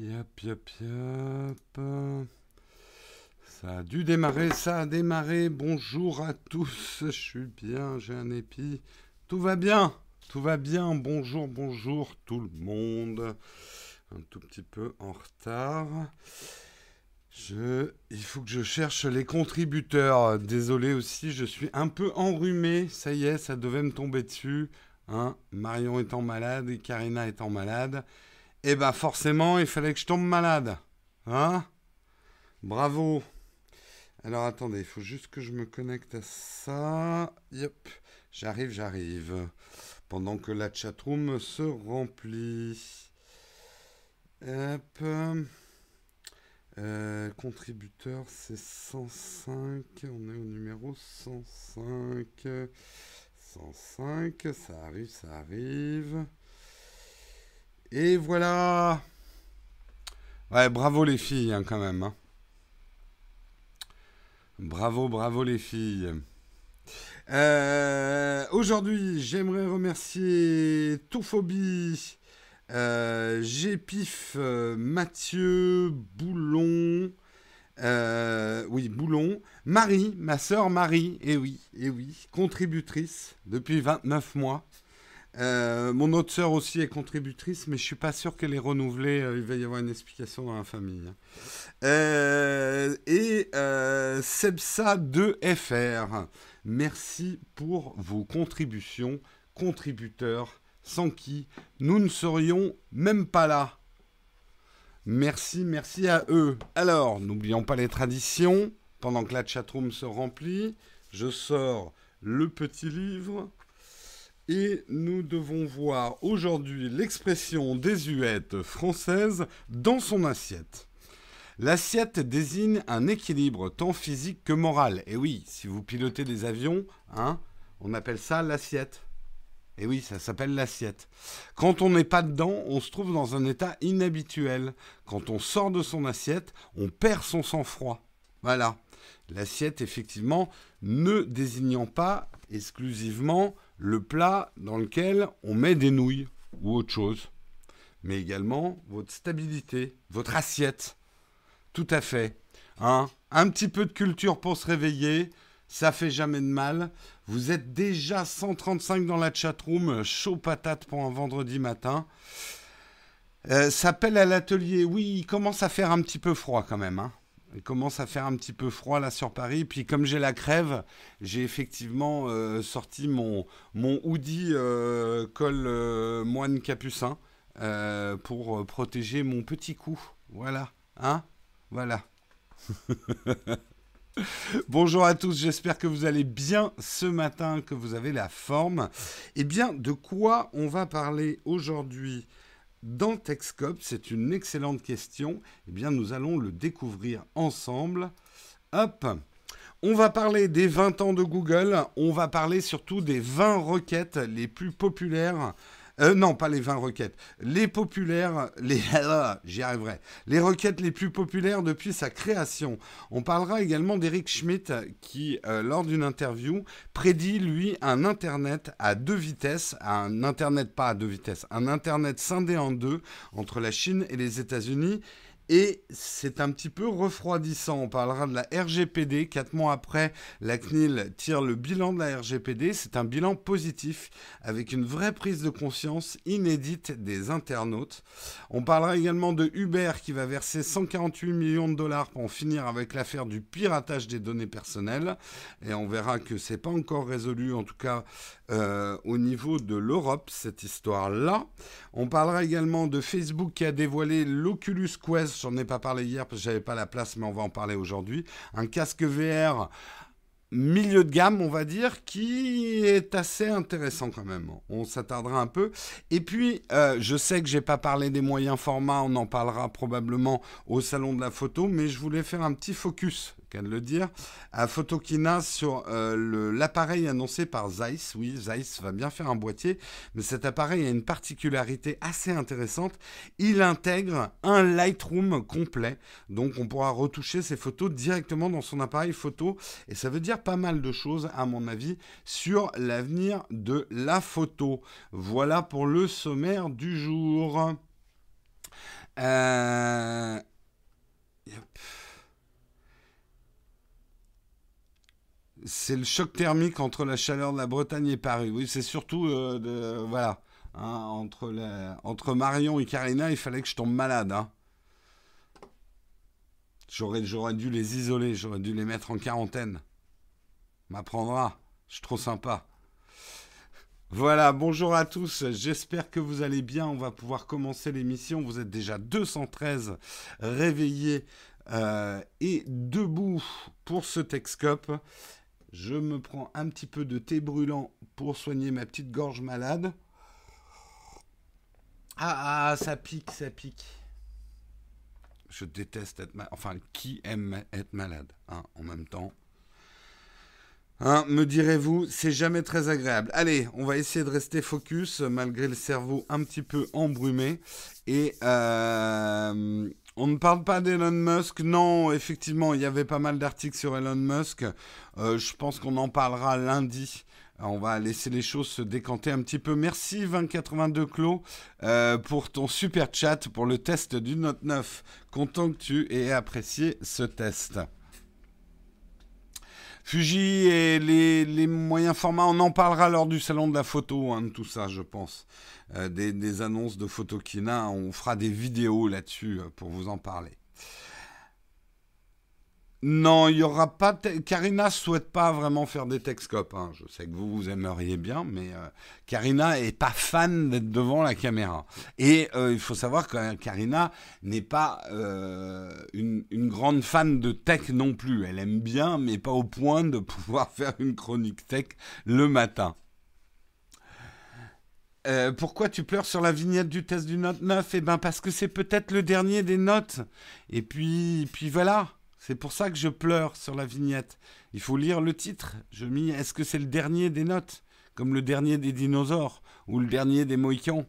Yop, yop, yop. Ça a dû démarrer, ça a démarré. Bonjour à tous, je suis bien, j'ai un épi. Tout va bien, tout va bien. Bonjour, bonjour tout le monde. Un tout petit peu en retard. Il faut que je cherche les contributeurs. Désolé aussi, je suis un peu enrhumé. Ça y est, ça devait me tomber dessus. Hein Marion étant malade et Karina étant malade. Eh ben forcément, il fallait que je tombe malade. Hein? Bravo. Alors attendez, il faut juste que je me connecte à ça. Yep, j'arrive, j'arrive. Pendant que la chatroom se remplit. Hop. Euh, contributeur, c'est 105. On est au numéro 105. 105, ça arrive, ça arrive. Et voilà. Ouais, bravo les filles, hein, quand même. Hein. Bravo, bravo les filles. Euh, aujourd'hui, j'aimerais remercier Touphobie, euh, Gépif, euh, Mathieu, Boulon, euh, oui, Boulon, Marie, ma sœur Marie, et oui, et oui, contributrice depuis 29 mois. Euh, mon autre sœur aussi est contributrice, mais je suis pas sûr qu'elle est renouvelée. Euh, il va y avoir une explication dans la famille. Hein. Euh, et euh, Sebsa2FR, merci pour vos contributions, contributeurs, sans qui nous ne serions même pas là. Merci, merci à eux. Alors, n'oublions pas les traditions. Pendant que la chatroom se remplit, je sors le petit livre et nous devons voir aujourd'hui l'expression désuète française dans son assiette. L'assiette désigne un équilibre tant physique que moral. Et oui, si vous pilotez des avions, hein, on appelle ça l'assiette. Et oui, ça s'appelle l'assiette. Quand on n'est pas dedans, on se trouve dans un état inhabituel. Quand on sort de son assiette, on perd son sang-froid. Voilà. L'assiette, effectivement, ne désignant pas exclusivement le plat dans lequel on met des nouilles ou autre chose, mais également votre stabilité, votre assiette. Tout à fait. Hein? Un petit peu de culture pour se réveiller, ça fait jamais de mal. Vous êtes déjà 135 dans la chatroom, chaud patate pour un vendredi matin. Euh, S'appelle à l'atelier. Oui, il commence à faire un petit peu froid quand même. Hein. Il commence à faire un petit peu froid là sur Paris. Puis comme j'ai la crève, j'ai effectivement euh, sorti mon, mon hoodie euh, col euh, moine capucin pour protéger mon petit cou. Voilà. Hein? Voilà. Bonjour à tous, j'espère que vous allez bien ce matin, que vous avez la forme. Eh bien, de quoi on va parler aujourd'hui? Dans Texcop C'est une excellente question. Eh bien, nous allons le découvrir ensemble. Hop on va parler des 20 ans de Google, on va parler surtout des 20 requêtes les plus populaires euh, non, pas les 20 requêtes. Les populaires, les j'y arriverai. Les requêtes les plus populaires depuis sa création. On parlera également d'Eric Schmidt qui, euh, lors d'une interview, prédit lui un internet à deux vitesses, un internet pas à deux vitesses, un internet scindé en deux entre la Chine et les États-Unis. Et c'est un petit peu refroidissant. On parlera de la RGPD. Quatre mois après, la CNIL tire le bilan de la RGPD. C'est un bilan positif avec une vraie prise de conscience inédite des internautes. On parlera également de Uber qui va verser 148 millions de dollars pour en finir avec l'affaire du piratage des données personnelles. Et on verra que c'est pas encore résolu, en tout cas euh, au niveau de l'Europe, cette histoire-là. On parlera également de Facebook qui a dévoilé l'Oculus Quest j'en ai pas parlé hier parce que j'avais pas la place, mais on va en parler aujourd'hui. Un casque VR milieu de gamme, on va dire, qui est assez intéressant quand même. On s'attardera un peu. Et puis, euh, je sais que j'ai pas parlé des moyens formats, on en parlera probablement au salon de la photo, mais je voulais faire un petit focus qu'à le dire, à Photokina sur euh, l'appareil annoncé par Zeiss. Oui, Zeiss va bien faire un boîtier, mais cet appareil a une particularité assez intéressante. Il intègre un Lightroom complet, donc on pourra retoucher ses photos directement dans son appareil photo, et ça veut dire pas mal de choses, à mon avis, sur l'avenir de la photo. Voilà pour le sommaire du jour. Euh, c'est le choc thermique entre la chaleur de la Bretagne et Paris. Oui, c'est surtout euh, voilà. Hein, entre, Marion et Karina, il fallait que je tombe malade. Hein. J'aurais, j'aurais dû les isoler, j'aurais dû les mettre en quarantaine. M'apprendra, je suis trop sympa. Voilà, bonjour à tous, j'espère que vous allez bien, on va pouvoir commencer l'émission, vous êtes déjà 213 réveillés euh, et debout pour ce Texcope. Je me prends un petit peu de thé brûlant pour soigner ma petite gorge malade. Ah, ah ça pique, ça pique. Je déteste être malade. Enfin, qui aime être malade hein, en même temps Hein, me direz-vous, c'est jamais très agréable. Allez, on va essayer de rester focus malgré le cerveau un petit peu embrumé. Et euh, on ne parle pas d'Elon Musk. Non, effectivement, il y avait pas mal d'articles sur Elon Musk. Euh, je pense qu'on en parlera lundi. On va laisser les choses se décanter un petit peu. Merci 2082 Clos euh, pour ton super chat pour le test du Note 9. Content que tu aies apprécié ce test. Fuji et les, moyens formats, on en parlera lors du salon de la photo, hein, de tout ça, je pense. Euh, des, annonces de Photokina, on fera des vidéos là-dessus euh, pour vous en parler. Non, il y aura pas. Karina souhaite pas vraiment faire des Texcopes. Hein. Je sais que vous vous aimeriez bien, mais euh, Karina est pas fan d'être devant la caméra. Et euh, il faut savoir que Karina n'est pas euh, une, grande fan de tech non plus. Elle aime bien, mais pas au point de pouvoir faire une chronique tech le matin. pourquoi tu pleures sur la vignette du test du Note 9 Eh ben parce que c'est peut-être le dernier des notes. Et puis, puis voilà. C'est pour ça que je pleure sur la vignette. Il faut lire le titre. Je mis est-ce que c'est le dernier des notes Comme le dernier des dinosaures ou le dernier des Mohicans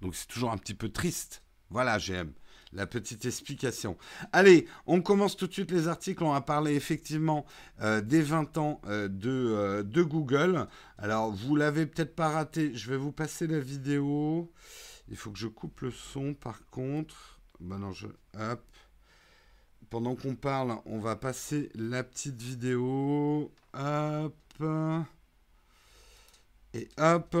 Donc c'est toujours un petit peu triste. Voilà, j'aime la petite explication. Allez, on commence tout de suite les articles. On va parler effectivement euh, des 20 ans euh, de, euh, de, Google. Alors, vous l'avez peut-être pas raté. Je vais vous passer la vidéo. Il faut que je coupe le son par contre. Ben non, je. Hop pendant qu'on parle, on va passer la petite vidéo. Hop. Et hop.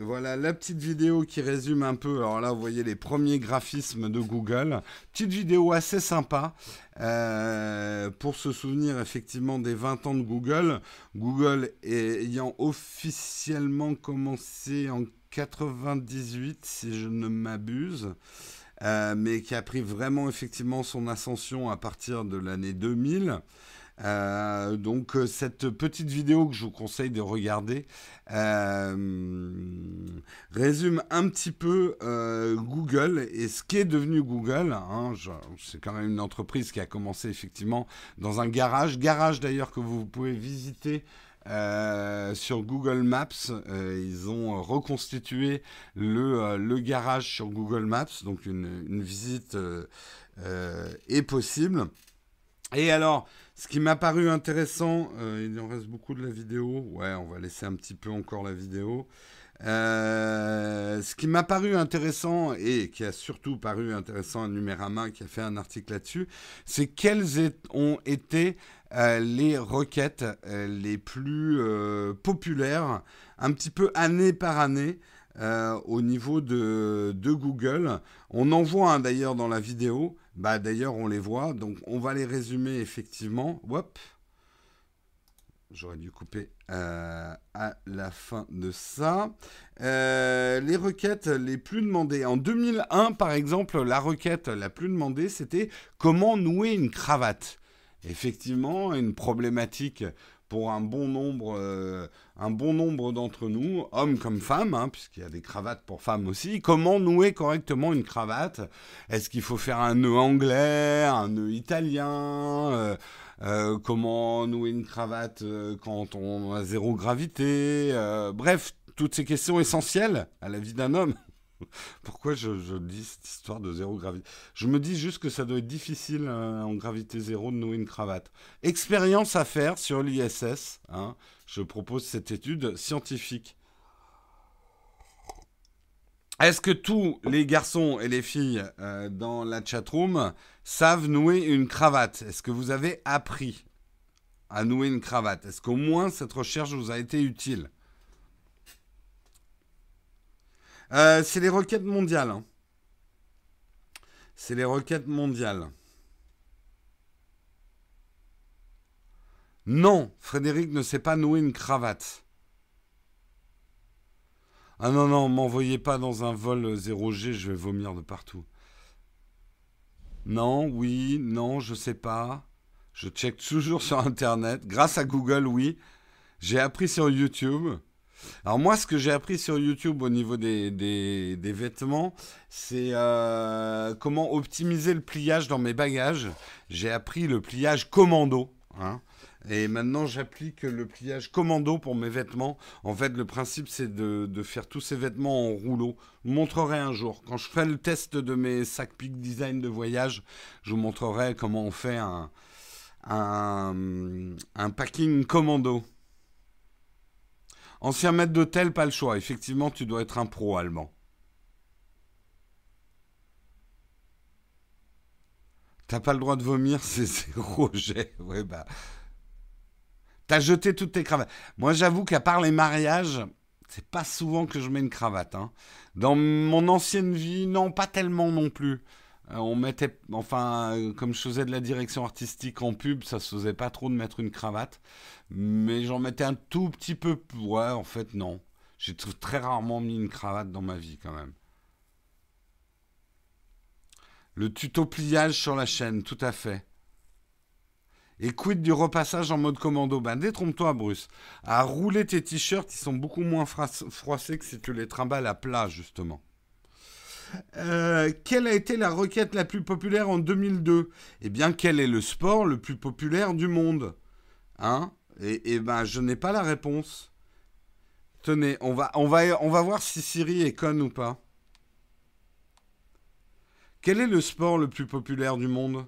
Voilà la petite vidéo qui résume un peu. Alors là, vous voyez les premiers graphismes de Google. Petite vidéo assez sympa euh, pour se souvenir effectivement des 20 ans de Google. Google ayant officiellement commencé en 98, si je ne m'abuse. Euh, mais qui a pris vraiment effectivement son ascension à partir de l'année 2000. Euh, donc euh, cette petite vidéo que je vous conseille de regarder résume un petit peu Google et ce qui est devenu Google. Hein, c'est quand même une entreprise qui a commencé effectivement dans un garage, garage d'ailleurs que vous pouvez visiter euh, sur Google Maps, euh, ils ont reconstitué le, euh, le, garage sur Google Maps, donc une, une visite est possible. Et alors, ce qui m'a paru intéressant, il en reste beaucoup de la vidéo, ouais, on va laisser un petit peu encore la vidéo. ce qui m'a paru intéressant et qui a surtout paru intéressant à Numérama qui a fait un article là-dessus, c'est quels ont été euh, les requêtes euh, les plus euh, populaires, un petit peu année par année, au niveau de, Google. On en voit un d'ailleurs dans la vidéo. Bah, d'ailleurs, on les voit. Donc, on va les résumer effectivement. J'aurais dû couper à la fin de ça. les requêtes les plus demandées. En 2001, par exemple, la requête la plus demandée, c'était comment nouer une cravate effectivement une problématique pour un bon nombre, euh, un bon nombre d'entre nous, hommes comme femmes, hein, puisqu'il y a des cravates pour femmes aussi. Comment nouer correctement une cravate? Est-ce qu'il faut faire un nœud anglais, un nœud italien? Euh, euh, Comment nouer une cravate quand on a zéro gravité? Bref, toutes ces questions essentielles à la vie d'un homme. Pourquoi je, dis cette histoire de zéro gravité? Je me dis juste que ça doit être difficile euh, en gravité zéro de nouer une cravate. Expérience à faire sur l'ISS. Hein. Je propose cette étude scientifique. Est-ce que tous les garçons et les filles euh, dans la chatroom savent nouer une cravate? Est-ce que vous avez appris à nouer une cravate? Est-ce qu'au moins cette recherche vous a été utile? Euh, C'est les requêtes mondiales. Hein. C'est les requêtes mondiales. Non, Frédéric ne sait pas nouer une cravate. Ah non, non, m'envoyez pas dans un vol 0G, je vais vomir de partout. Non, oui, non, je sais pas. Je check toujours sur Internet. Grâce à Google, oui. J'ai appris sur YouTube. Alors moi, ce que j'ai appris sur YouTube au niveau des, des, vêtements, c'est euh, comment optimiser le pliage dans mes bagages. J'ai appris le pliage commando. Hein. Et maintenant, j'applique le pliage commando pour mes vêtements. En fait, le principe, c'est de, faire tous ces vêtements en rouleau. Je vous montrerai un jour. Quand je ferai le test de mes sacs Peak Design de voyage, je vous montrerai comment on fait un, un packing commando. Ancien maître d'hôtel, pas le choix. Effectivement, tu dois être un pro allemand. T'as pas le droit de vomir, c'est zéro jet. Ouais, bah. T'as jeté toutes tes cravates. Moi, j'avoue qu'à part les mariages, c'est pas souvent que je mets une cravate. Hein. Dans mon ancienne vie, non, pas tellement non plus. Euh, on mettait, enfin, euh, comme je faisais de la direction artistique en pub, ça se faisait pas trop de mettre une cravate. Mais j'en mettais un tout petit peu. Ouais, en fait, non. J'ai très rarement mis une cravate dans ma vie quand même. Le tuto pliage sur la chaîne, tout à fait. Et quid du repassage en mode commando? Ben détrompe-toi, Bruce. À rouler tes t-shirts, ils sont beaucoup moins froissés que si tu les trimbales à plat, justement. Euh, quelle a été la requête la plus populaire en 2002 Eh bien, quel est le sport le plus populaire du monde? Hein? Et, et, ben, je n'ai pas la réponse. Tenez, on va, on, va, on va voir si Siri est conne ou pas. Quel est le sport le plus populaire du monde?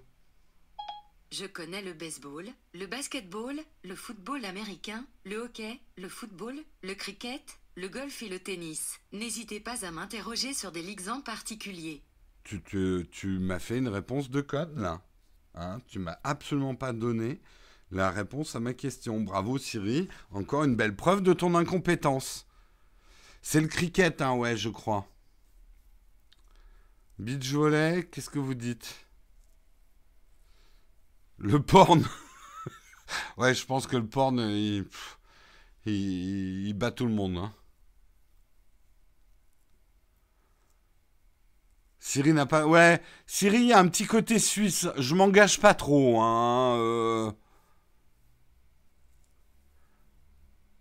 Je connais le baseball, le basketball, le football américain, le hockey, le football, le cricket, le golf et le tennis. N'hésitez pas à m'interroger sur des ligues en particulier. Tu, tu, m'as fait une réponse de code là. Hein tu m'as absolument pas donné la réponse à ma question. Bravo Siri, encore une belle preuve de ton incompétence. C'est le cricket, hein, ouais, je crois. Beach qu'est-ce que vous dites? Le porn. ouais, je pense que le porn, il, il, bat tout le monde. Hein. Siri n'a pas. A un petit côté suisse. Je m'engage pas trop. Hein. Euh.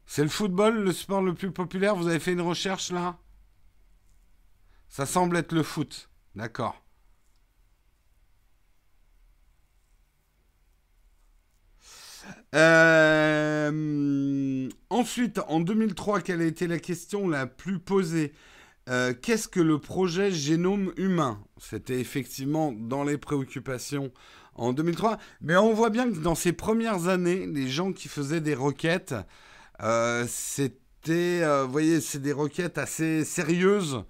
C'est le football, le sport le plus populaire? Vous avez fait une recherche là? Ça semble être le foot. D'accord. Euh, ensuite, en 2003, quelle a été la question la plus posée? Euh, Qu'est-ce que le projet génome humain? C'était effectivement dans les préoccupations en 2003. Mais on voit bien que dans ces premières années, les gens qui faisaient des requêtes, euh, c'était, vous voyez, c'est des requêtes assez sérieuses,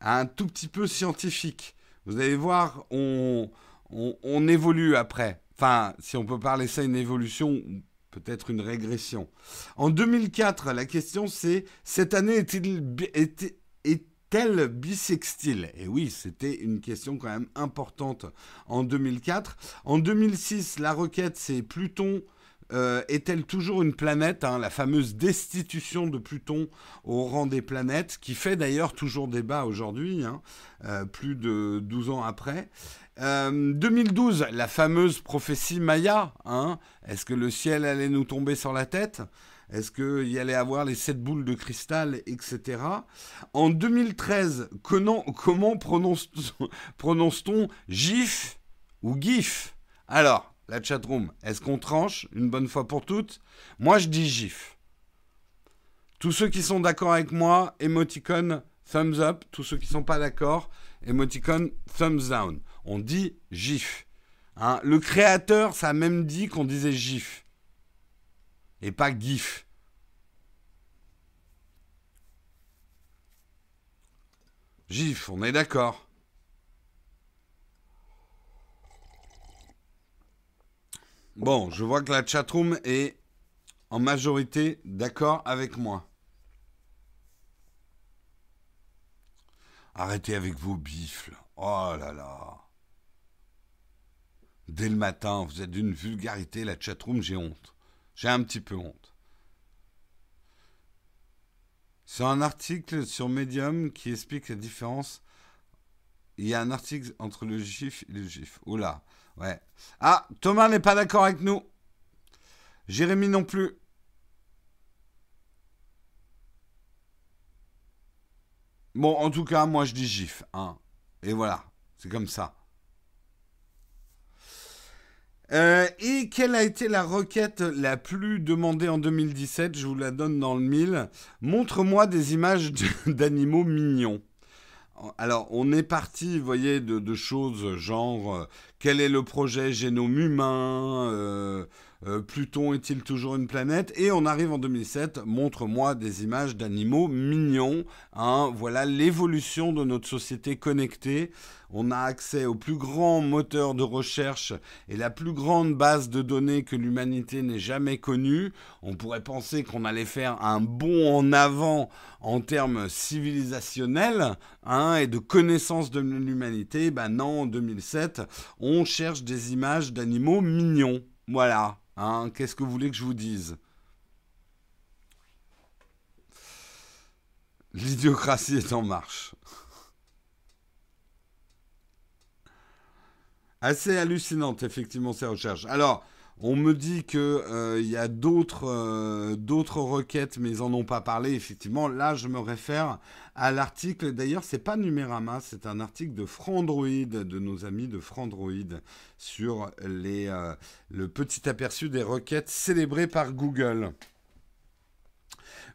un tout petit peu scientifiques. Vous allez voir, on, on évolue après. Enfin, si on peut parler ça une évolution, peut-être une régression. En 2004, la question c'est cette année est-elle bisextile Et oui, c'était une question quand même importante en 2004. En 2006, la requête c'est Pluton euh, est-elle toujours une planète hein, La fameuse destitution de Pluton au rang des planètes, qui fait d'ailleurs toujours débat aujourd'hui, hein, euh, plus de 12 ans après. 2012, euh, la fameuse prophétie Maya. Hein, Est-ce que le ciel allait nous tomber sur la tête? Est-ce qu'il y allait avoir les sept boules de cristal, etc. En 2013, comment, prononce-t-on prononce GIF ou GIF? Alors, la chatroom, est-ce qu'on tranche une bonne fois pour toutes? Moi, je dis GIF. Tous ceux qui sont d'accord avec moi, émoticône thumbs up. Tous ceux qui ne sont pas d'accord, émoticône thumbs down. On dit GIF. Hein le créateur, ça a même dit qu'on disait GIF. Et pas GIF. GIF, on est d'accord. Bon, je vois que la chatroom est en majorité d'accord avec moi. Arrêtez avec vos bifles. Oh là là. Dès le matin, vous êtes d'une vulgarité, la chatroom, j'ai honte. J'ai un petit peu honte. C'est un article sur Medium qui explique la différence. Il y a un article entre le GIF et le GIF. Oula, ouais. Ah, Thomas n'est pas d'accord avec nous. Jérémy non plus. Bon, en tout cas, moi je dis GIF. Hein. Et voilà, c'est comme ça. Euh, et quelle a été la requête la plus demandée en 2017 Je vous la donne dans le mille. Montre-moi des images d'animaux mignons. Alors, on est parti, vous voyez, de, choses genre euh, quel est le projet génome humain euh, euh, Pluton est-il toujours une planète? Et on arrive en 2007, montre-moi des images d'animaux mignons. Hein, voilà l'évolution de notre société connectée. On a accès au plus grand moteur de recherche et la plus grande base de données que l'humanité n'ait jamais connue. On pourrait penser qu'on allait faire un bond en avant en termes civilisationnels hein, et de connaissance de l'humanité. Ben non, en 2007, on cherche des images d'animaux mignons. Voilà. Hein, Qu'est-ce que vous voulez que je vous dise? L'idiocratie est en marche. Assez hallucinante, effectivement, ces recherches. Alors, on me dit qu'il euh, y a euh, d'autres requêtes, mais ils n'en ont pas parlé. Effectivement, là, je me réfère à l'article. D'ailleurs, c'est pas Numérama, c'est un article de Frandroid, de nos amis de Frandroid, sur euh, le petit aperçu des requêtes célébrées par Google.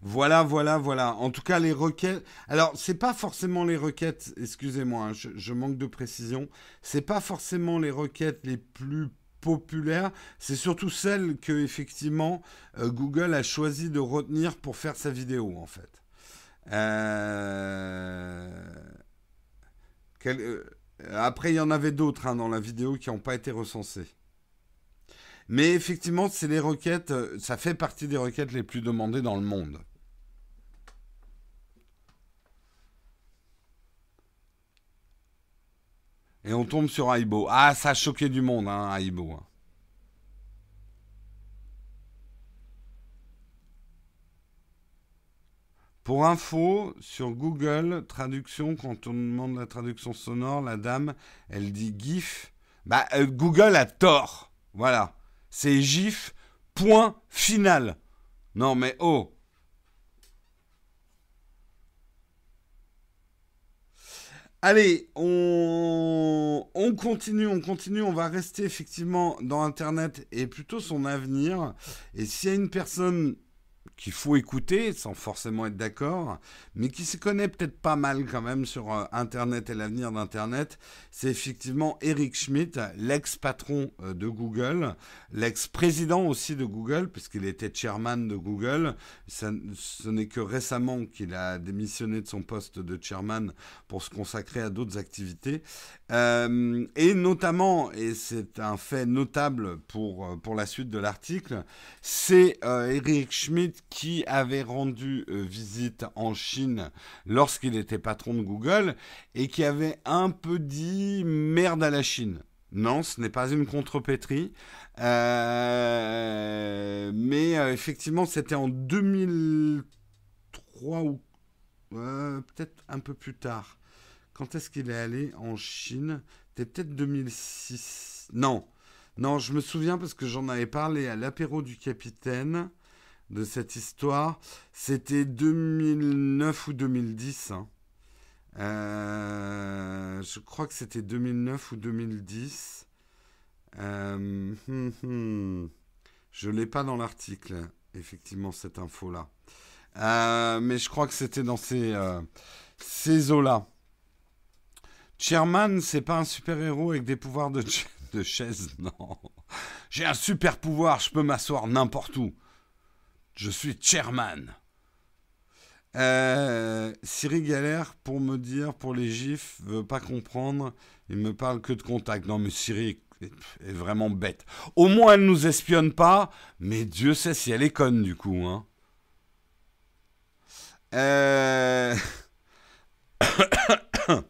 Voilà, voilà, voilà. En tout cas, les requêtes. Alors, c'est pas forcément les requêtes. Excusez-moi, hein, je, manque de précision. C'est pas forcément les requêtes les plus populaire, c'est surtout celle que effectivement euh, Google a choisi de retenir pour faire sa vidéo en fait. Euh, euh, après, il y en avait d'autres hein, dans la vidéo qui n'ont pas été recensées. Mais effectivement, c'est les requêtes, ça fait partie des requêtes les plus demandées dans le monde. Et on tombe sur Aibo. Ah, ça a choqué du monde, hein, Aibo. Hein. Pour info, sur Google, traduction, quand on demande la traduction sonore, la dame, elle dit GIF. Bah, euh, Google a tort. Voilà. C'est GIF, point final. Non, mais oh. Allez, on, continue, on continue, on va rester effectivement dans Internet et plutôt son avenir. Et s'il y a une personne qu'il faut écouter sans forcément être d'accord, mais qui se connaît peut-être pas mal quand même sur euh, Internet et l'avenir d'Internet, c'est effectivement Eric Schmidt, l'ex-patron euh, de Google, l'ex-président aussi de Google, puisqu'il était chairman de Google. ce n'est que récemment qu'il a démissionné de son poste de chairman pour se consacrer à d'autres activités. Euh, et notamment, et c'est un fait notable pour, pour la suite de l'article, c'est Eric Schmidt qui avait rendu euh, visite en Chine lorsqu'il était patron de Google et qui avait un peu dit merde à la Chine. Non, ce n'est pas une contrepétrie. Euh, mais euh, effectivement, c'était en 2003 ou peut-être un peu plus tard. Quand est-ce qu'il est allé en Chine? C'était peut-être 2006. Non, non, je me souviens parce que j'en avais parlé à l'apéro du capitaine de cette histoire. C'était 2009 ou 2010. Hein. Euh, je crois que c'était 2009 ou 2010. Euh, hum, hum. Je ne l'ai pas dans l'article, effectivement, cette info-là. Euh, mais je crois que c'était dans ces, ces eaux-là. Chairman, c'est pas un super-héros avec des pouvoirs de, de chaise, non. J'ai un super pouvoir, je peux m'asseoir n'importe où. Je suis chairman. Euh, Siri galère pour me dire, pour les gifs, veut pas comprendre. Il me parle que de contact. Non, mais Siri est vraiment bête. Au moins, elle nous espionne pas, mais Dieu sait si elle est conne du coup. Hein. Euh...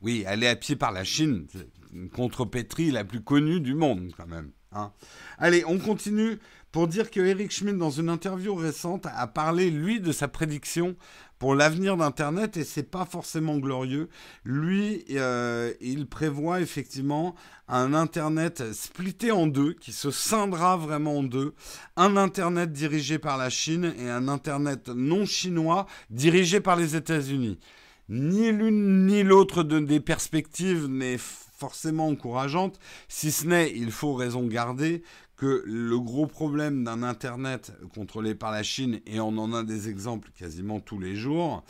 oui, elle est à pied par la Chine, une contrepétrie la plus connue du monde quand même. Hein. Allez, on continue pour dire que Eric Schmidt, dans une interview récente, a parlé, lui, de sa prédiction pour l'avenir d'Internet et c'est pas forcément glorieux. Lui, euh, il prévoit effectivement un Internet splitté en deux, qui se scindera vraiment en deux. Un Internet dirigé par la Chine et un Internet non chinois dirigé par les États-Unis. Ni l'une ni l'autre de, des perspectives n'est forcément encourageante, si ce n'est, il faut raison garder, que le gros problème d'un Internet contrôlé par la Chine, et on en a des exemples quasiment tous les jours,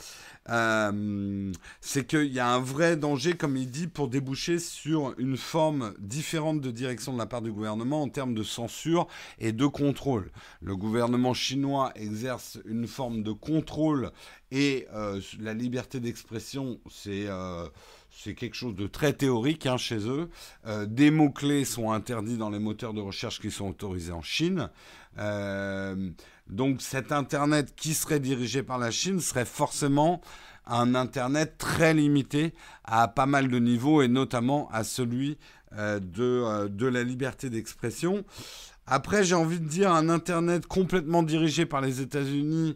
euh, c'est qu'il y a un vrai danger, comme il dit, pour déboucher sur une forme différente de direction de la part du gouvernement en termes de censure et de contrôle. Le gouvernement chinois exerce une forme de contrôle et euh, la liberté d'expression, c'est... Euh, c'est quelque chose de très théorique hein, chez eux. Euh, des mots-clés sont interdits dans les moteurs de recherche qui sont autorisés en Chine. Euh, donc cet Internet qui serait dirigé par la Chine serait forcément un Internet très limité à pas mal de niveaux et notamment à celui euh, de, de la liberté d'expression. Après, j'ai envie de dire, un Internet complètement dirigé par les États-Unis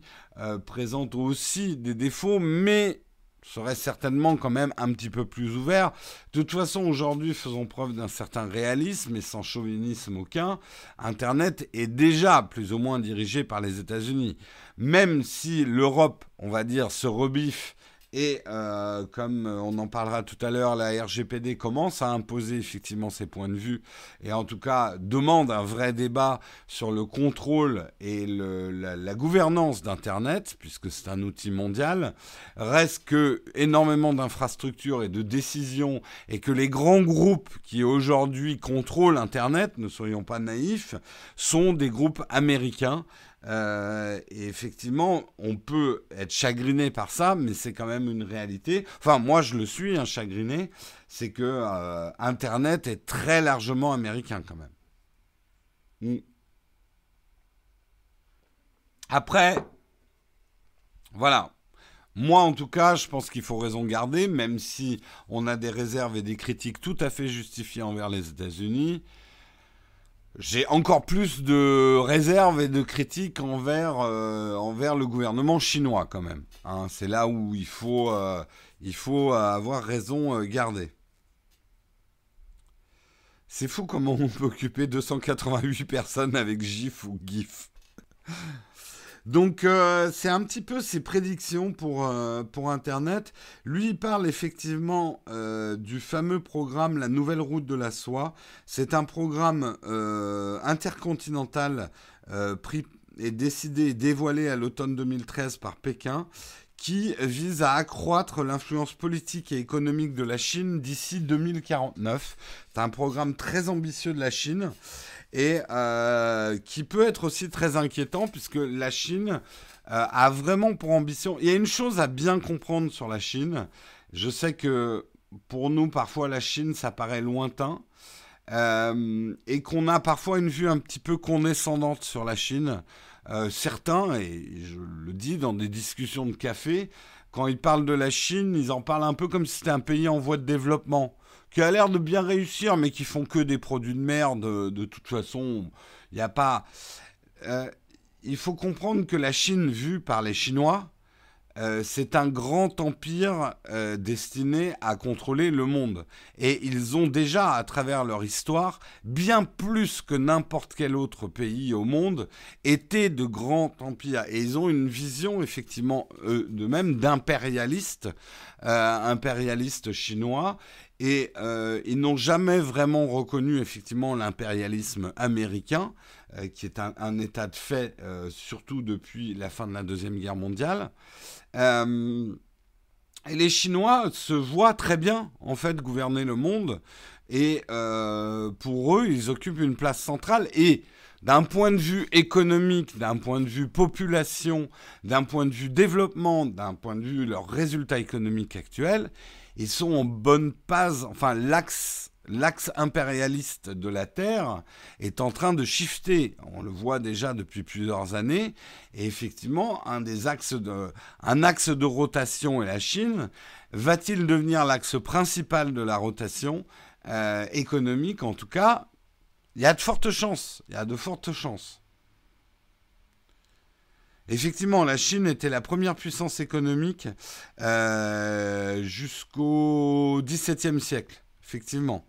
présente aussi des défauts, mais serait certainement quand même un petit peu plus ouvert. De toute façon, aujourd'hui, faisons preuve d'un certain réalisme et sans chauvinisme aucun. Internet est déjà plus ou moins dirigé par les États-Unis. Même si l'Europe, on va dire, se rebiffe et euh, comme on en parlera tout à l'heure, la RGPD commence à imposer effectivement ses points de vue et en tout cas demande un vrai débat sur le contrôle et la, gouvernance d'Internet, puisque c'est un outil mondial. Reste que énormément d'infrastructures et de décisions et que les grands groupes qui aujourd'hui contrôlent Internet, ne soyons pas naïfs, sont des groupes américains euh, et effectivement, on peut être chagriné par ça, mais c'est quand même une réalité. Enfin, moi, je le suis, hein, chagriné. C'est que euh, Internet est très largement américain quand même. Mm. Après, voilà. Moi, en tout cas, je pense qu'il faut raison garder, même si on a des réserves et des critiques tout à fait justifiées envers les États-Unis j'ai encore plus de réserves et de critiques envers, euh, envers le gouvernement chinois quand même. Hein. c'est là où il faut, euh, il faut avoir raison euh, gardée. C'est fou comment on peut occuper 288 personnes avec GIF ou GIF. Donc euh, c'est un petit peu ses prédictions pour, euh, pour Internet. Lui, il parle effectivement euh, du fameux programme La Nouvelle Route de la Soie. C'est un programme intercontinental pris et décidé et dévoilé à l'automne 2013 par Pékin qui vise à accroître l'influence politique et économique de la Chine d'ici 2049. C'est un programme très ambitieux de la Chine et euh, qui peut être aussi très inquiétant puisque la Chine euh, a vraiment pour ambition. Il y a une chose à bien comprendre sur la Chine. Je sais que pour nous, parfois, la Chine, ça paraît lointain. Euh, et qu'on a parfois une vue un petit peu condescendante sur la Chine. certains, et je le dis dans des discussions de café, quand ils parlent de la Chine, ils en parlent un peu comme si c'était un pays en voie de développement qui a l'air de bien réussir, mais qui font que des produits de merde. De toute façon, il n'y a pas. Euh, il faut comprendre que la Chine, vue par les Chinois, euh, c'est un grand empire euh, destiné à contrôler le monde. Et ils ont déjà, à travers leur histoire, bien plus que n'importe quel autre pays au monde, été de grands empires. Et ils ont une vision, effectivement, de même d'impérialistes, impérialistes chinois, et euh, ils n'ont jamais vraiment reconnu effectivement l'impérialisme américain, euh, qui est un, état de fait, euh, surtout depuis la fin de la Deuxième Guerre mondiale. et les Chinois se voient très bien, en fait, gouverner le monde. Et pour eux, ils occupent une place centrale. Et d'un point de vue économique, d'un point de vue population, d'un point de vue développement, d'un point de vue leurs résultats économiques actuels, ils sont en bonne passe. Enfin, l'axe l'axe impérialiste de la Terre est en train de shifter. On le voit déjà depuis plusieurs années. Et effectivement, un des axes de, un axe de rotation est la Chine. Va-t-il devenir l'axe principal de la rotation euh, économique En tout cas, il y a de fortes chances. Il y a de fortes chances. Effectivement, la Chine était la première puissance économique euh, jusqu'au XVIIe siècle. Effectivement.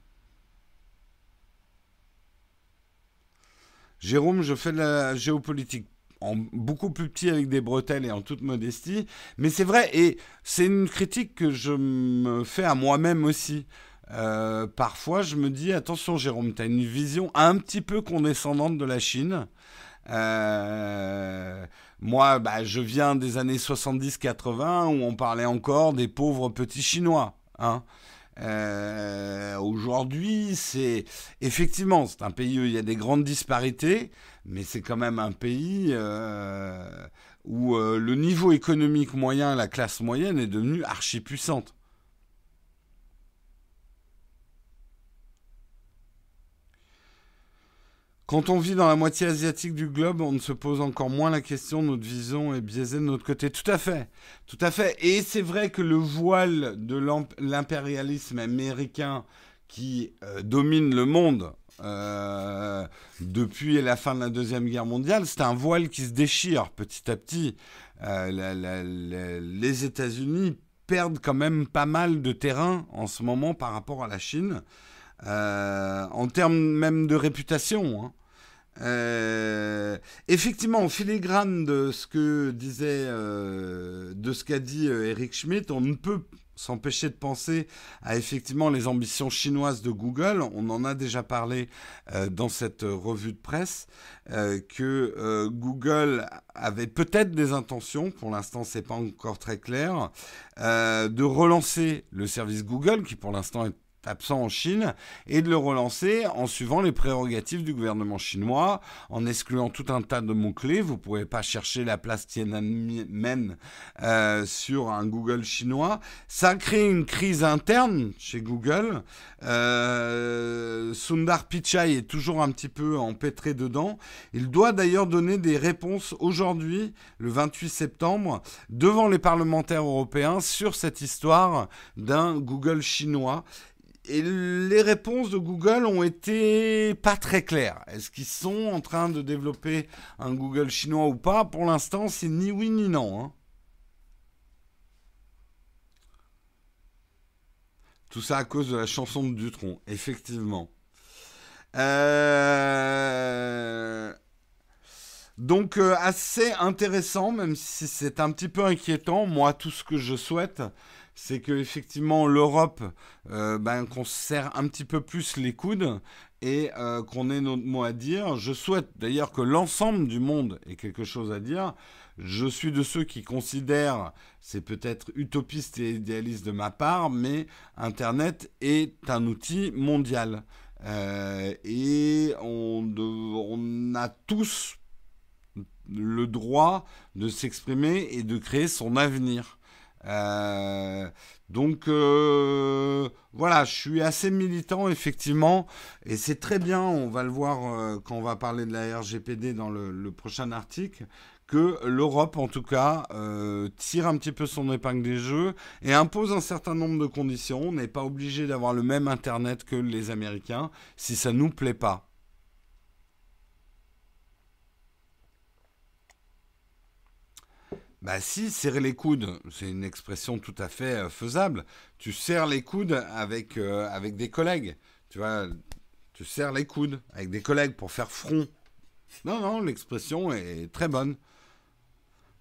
Jérôme, je fais de la géopolitique en beaucoup plus petit avec des bretelles et en toute modestie. Mais c'est vrai, et c'est une critique que je me fais à moi-même aussi. Euh, parfois, je me dis, attention Jérôme, tu as une vision un petit peu condescendante de la Chine. Euh, moi, bah, je viens des années 70-80 où on parlait encore des pauvres petits Chinois. Hein. Euh, aujourd'hui, c'est effectivement, c'est un pays où il y a des grandes disparités, mais c'est quand même un pays euh, où euh, le niveau économique moyen, la classe moyenne est devenue archi puissante. Quand on vit dans la moitié asiatique du globe, on se pose encore moins la question, notre vision est biaisée de notre côté. Tout à fait, tout à fait. Et c'est vrai que le voile de l'impérialisme américain qui euh, domine le monde euh, depuis la fin de la Deuxième Guerre mondiale, c'est un voile qui se déchire petit à petit. Euh, les États-Unis perdent quand même pas mal de terrain en ce moment par rapport à la Chine. Euh, en termes même de réputation. Hein. Euh, effectivement, en filigrane de ce que disait, euh, de ce qu'a dit Eric Schmidt, on ne peut s'empêcher de penser à effectivement les ambitions chinoises de Google. On en a déjà parlé dans cette revue de presse que Google avait peut-être des intentions, pour l'instant c'est pas encore très clair, de relancer le service Google qui pour l'instant est absent en Chine et de le relancer en suivant les prérogatives du gouvernement chinois, en excluant tout un tas de mots-clés. Vous ne pouvez pas chercher la place Tiananmen euh, sur un Google chinois. Ça crée une crise interne chez Google. Euh, Sundar Pichai est toujours un petit peu empêtré dedans. Il doit d'ailleurs donner des réponses aujourd'hui, le 28 septembre, devant les parlementaires européens sur cette histoire d'un Google chinois et les réponses de Google ont été pas très claires. Est-ce qu'ils sont en train de développer un Google chinois ou pas? Pour l'instant, c'est ni oui ni non. Hein. Tout ça à cause de la chanson de Dutron, effectivement. Euh, donc euh, assez intéressant, même si c'est un petit peu inquiétant. Moi, tout ce que je souhaite, c'est que effectivement l'Europe, euh, ben, qu'on se serre un petit peu plus les coudes et euh, qu'on ait notre mot à dire. Je souhaite d'ailleurs que l'ensemble du monde ait quelque chose à dire. Je suis de ceux qui considèrent, c'est peut-être utopiste et idéaliste de ma part, mais Internet est un outil mondial. Euh, et on a tous le droit de s'exprimer et de créer son avenir. Euh, donc euh, voilà, je suis assez militant effectivement, et c'est très bien, on va le voir euh, quand on va parler de la RGPD dans le, prochain article, que l'Europe en tout cas tire un petit peu son épingle des jeux et impose un certain nombre de conditions. On n'est pas obligé d'avoir le même Internet que les Américains si ça nous plaît pas. Bah si, serrer les coudes, c'est une expression tout à fait euh, faisable. Tu serres les coudes avec, euh, avec des collègues. Tu vois, tu serres les coudes avec des collègues pour faire front. Non, non, l'expression est très bonne.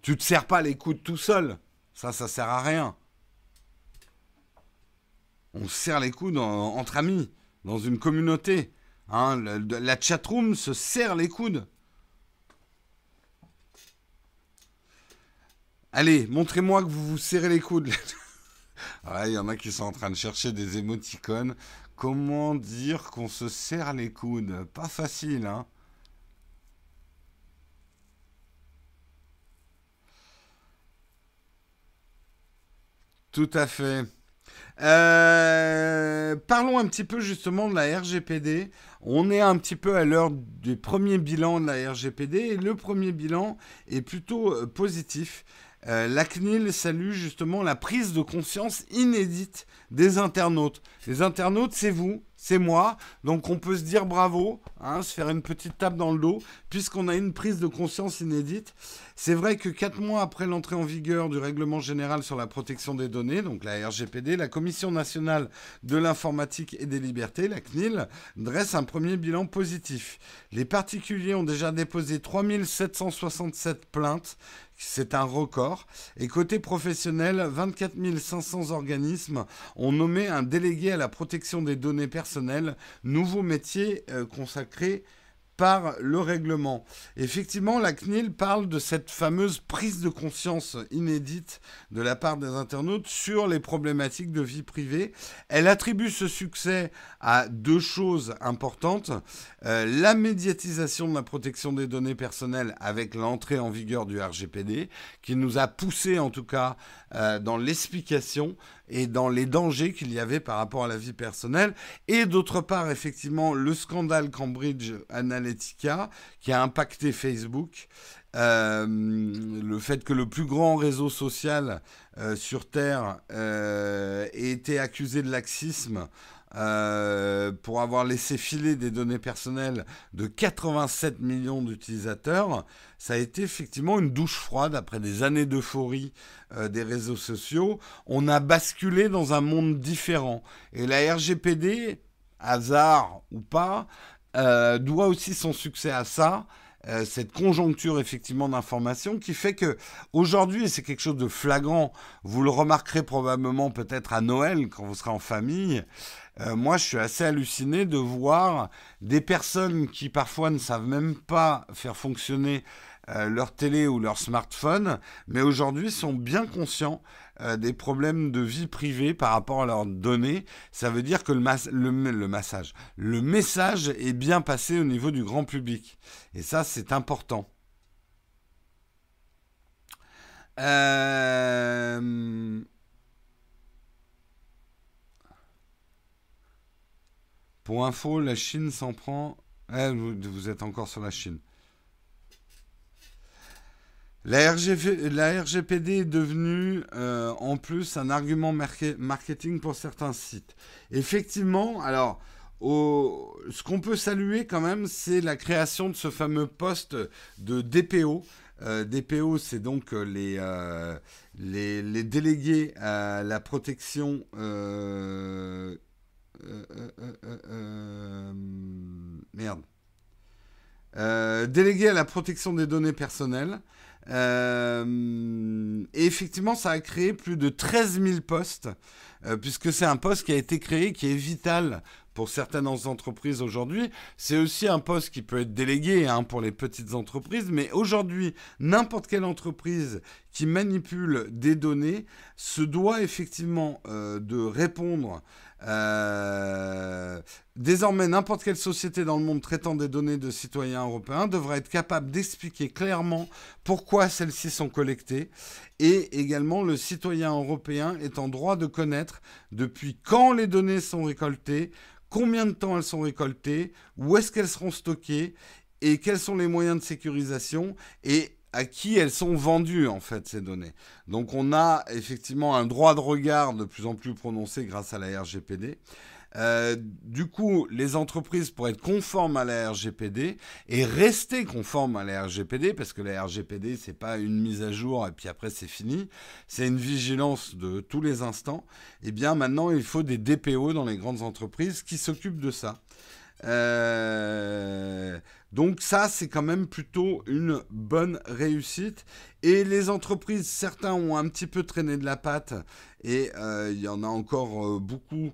Tu te serres pas les coudes tout seul. Ça, ça sert à rien. On serre les coudes entre amis, dans une communauté. Hein, la chatroom se serre les coudes. Allez, montrez-moi que vous vous serrez les coudes. Ah, il y en a qui sont en train de chercher des émoticônes. Comment dire qu'on se serre les coudes? Pas facile, hein Tout à fait. Euh, parlons un petit peu justement de la RGPD. On est un petit peu à l'heure du premier bilan de la RGPD le premier bilan est plutôt euh, positif. Euh, la CNIL salue justement la prise de conscience inédite des internautes. Les internautes, c'est vous, c'est moi. Donc on peut se dire bravo, hein, se faire une petite tape dans le dos, puisqu'on a une prise de conscience inédite. C'est vrai que quatre mois après l'entrée en vigueur du règlement général sur la protection des données, donc la RGPD, la Commission nationale de l'informatique et des libertés, la CNIL, dresse un premier bilan positif. Les particuliers ont déjà déposé 3767 plaintes, c'est un record. Et côté professionnel, 24 500 organismes ont nommé un délégué à la protection des données personnelles, nouveau métier euh, consacré par le règlement. Effectivement, la CNIL parle de cette fameuse prise de conscience inédite de la part des internautes sur les problématiques de vie privée. Elle attribue ce succès à deux choses importantes. Euh, la médiatisation de la protection des données personnelles avec l'entrée en vigueur du RGPD, qui nous a poussé en tout cas euh, dans l'explication et dans les dangers qu'il y avait par rapport à la vie personnelle. Et d'autre part, effectivement, le scandale Cambridge Analytica qui a impacté Facebook. Euh, le fait que le plus grand réseau social euh, sur Terre ait été accusé de laxisme euh, pour avoir laissé filer des données personnelles de 87 millions d'utilisateurs, ça a été effectivement une douche froide après des années d'euphorie euh, des réseaux sociaux. On a basculé dans un monde différent. Et la RGPD, hasard ou pas, euh, doit aussi son succès à ça. cette conjoncture effectivement d'information qui fait que aujourd'hui, et c'est quelque chose de flagrant, vous le remarquerez probablement peut-être à Noël quand vous serez en famille, euh, moi, je suis assez halluciné de voir des personnes qui parfois ne savent même pas faire fonctionner euh, leur télé ou leur smartphone, mais aujourd'hui sont bien conscients euh, des problèmes de vie privée par rapport à leurs données. Ça veut dire que le, le, le message est bien passé au niveau du grand public. Et ça, c'est important. Euh... Pour info, la Chine s'en prend. Eh, vous, êtes encore sur la Chine. La, RGPD est devenue euh, en plus un argument marketing pour certains sites. Effectivement, alors, ce qu'on peut saluer quand même, c'est la création de ce fameux poste de DPO. Euh, DPO, c'est donc euh, les, délégués à la protection merde. délégué à la protection des données personnelles. et effectivement, ça a créé plus de 13 000 postes, puisque c'est un poste qui a été créé, qui est vital pour certaines entreprises aujourd'hui. C'est aussi un poste qui peut être délégué hein, pour les petites entreprises, mais aujourd'hui, n'importe quelle entreprise qui manipule des données se doit effectivement de répondre euh, désormais, n'importe quelle société dans le monde traitant des données de citoyens européens devra être capable d'expliquer clairement pourquoi celles-ci sont collectées. Et également le citoyen européen est en droit de connaître depuis quand les données sont récoltées, combien de temps elles sont récoltées, où est-ce qu'elles seront stockées et quels sont les moyens de sécurisation. Et à qui elles sont vendues en fait ces données. Donc on a effectivement un droit de regard de plus en plus prononcé grâce à la RGPD. Euh, du coup, les entreprises pour être conformes à la RGPD et rester conformes à la RGPD, parce que la RGPD c'est pas une mise à jour et puis après c'est fini, c'est une vigilance de tous les instants. Et eh bien maintenant il faut des DPO dans les grandes entreprises qui s'occupent de ça. Euh, donc ça, c'est quand même plutôt une bonne réussite. Et les entreprises, certains ont un petit peu traîné de la patte, et euh, il y en a encore euh, beaucoup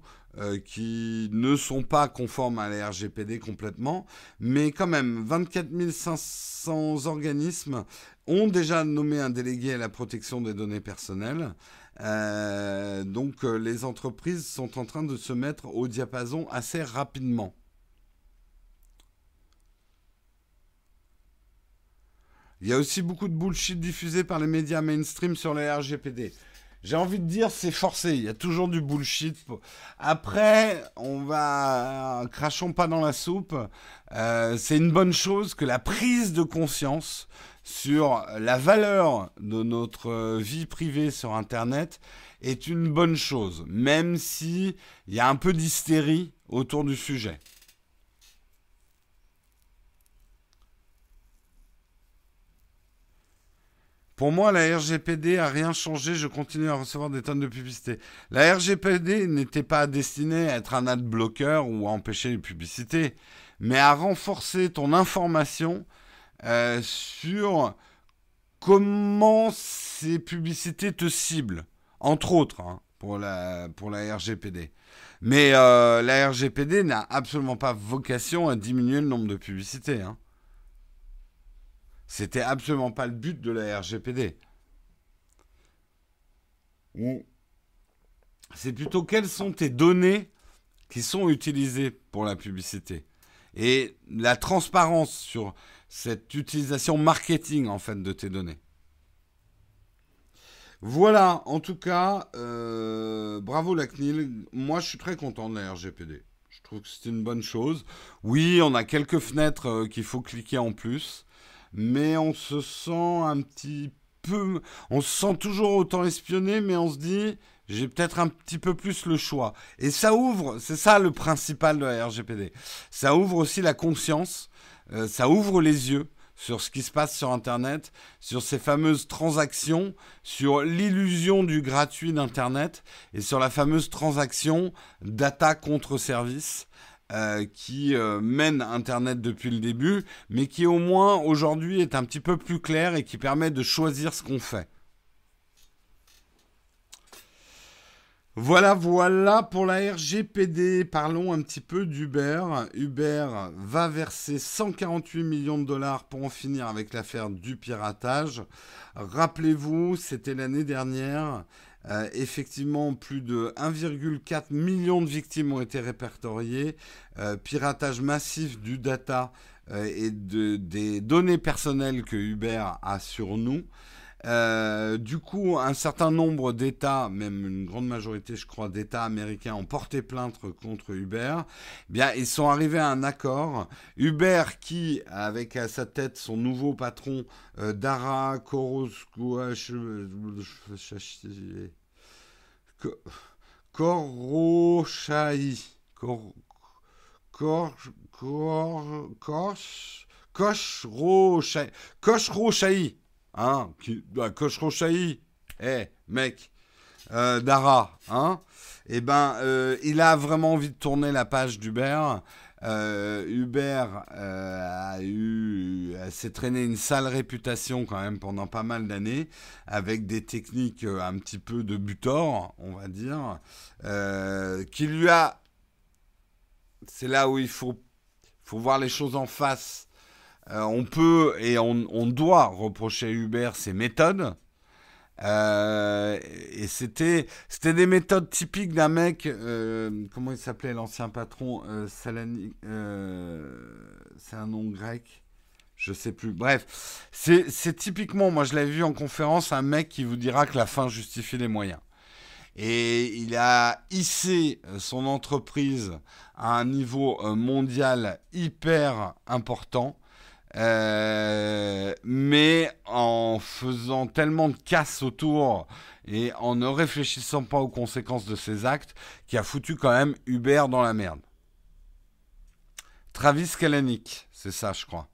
qui ne sont pas conformes à la RGPD complètement. Mais quand même, 24 500 organismes ont déjà nommé un délégué à la protection des données personnelles. donc les entreprises sont en train de se mettre au diapason assez rapidement. Il y a aussi beaucoup de bullshit diffusé par les médias mainstream sur la RGPD. j'ai envie de dire, c'est forcé. Il y a toujours du bullshit. Après, on va crachons pas dans la soupe. Euh, c'est une bonne chose que la prise de conscience sur la valeur de notre vie privée sur Internet est une bonne chose, même si il y a un peu d'hystérie autour du sujet. Pour moi, la RGPD a rien changé. Je continue à recevoir des tonnes de publicités. La RGPD n'était pas destinée à être un ad bloqueur ou à empêcher les publicités, mais à renforcer ton information euh, sur comment ces publicités te ciblent, entre autres, hein, pour, la, RGPD. Mais euh, la RGPD n'a absolument pas vocation à diminuer le nombre de publicités. Hein. C'était absolument pas le but de la RGPD. C'est plutôt quelles sont tes données qui sont utilisées pour la publicité? Et la transparence sur cette utilisation marketing en fait de tes données. Voilà, en tout cas, euh, bravo la CNIL. Moi, je suis très content de la RGPD. Je trouve que c'est une bonne chose. Oui, on a quelques fenêtres euh, qu'il faut cliquer en plus mais on se sent un petit peu, on se sent toujours autant espionné, mais on se dit, j'ai peut-être un petit peu plus le choix. Et ça ouvre, c'est ça le principal de la RGPD. Ça ouvre aussi la conscience, euh, ça ouvre les yeux sur ce qui se passe sur Internet, sur ces fameuses transactions, sur l'illusion du gratuit d'Internet et sur la fameuse transaction data contre service. Euh, qui euh, mène Internet depuis le début, mais qui au moins aujourd'hui est un petit peu plus clair et qui permet de choisir ce qu'on fait. Voilà, voilà pour la RGPD. Parlons un petit peu d'Uber. Uber va verser 148 millions de dollars pour en finir avec l'affaire du piratage. Rappelez-vous, c'était l'année dernière. Euh, effectivement, plus de 1,4 million de victimes ont été répertoriées. Euh, piratage massif du data euh, et des données personnelles que Uber a sur nous. Du coup, un certain nombre d'États, même une grande majorité, je crois, d'États américains ont porté plainte contre Uber. Eh bien, ils sont arrivés à un accord. Uber, qui, avec à sa tête son nouveau patron, Dara Koroskouach, Koroshaï. Kor, Kor, Kor, Kosh, Koshrochaï. Koshrochaï. Hein, qui, bah, Koshrochaï. Eh, mec. Euh, Dara, hein. Eh ben, euh, il a vraiment envie de tourner la page d'Uber. Euh, Uber euh, a eu, s'est traîné une sale réputation quand même pendant pas mal d'années, avec des techniques euh, un petit peu de butor, on va dire, qui lui a, c'est là où il faut, faut voir les choses en face. On peut et on, doit reprocher à Uber ses méthodes, euh, et c'était c'était des méthodes typiques d'un mec euh, comment il s'appelait l'ancien patron euh, Salani c'est un nom grec je sais plus. Bref c'est typiquement moi je l'avais vu en conférence un mec qui vous dira que la fin justifie les moyens. Et il a hissé son entreprise à un niveau mondial hyper important euh, mais en faisant tellement de casse autour et en ne réfléchissant pas aux conséquences de ses actes, qui a foutu quand même Uber dans la merde. Travis Kalanick, c'est ça, je crois.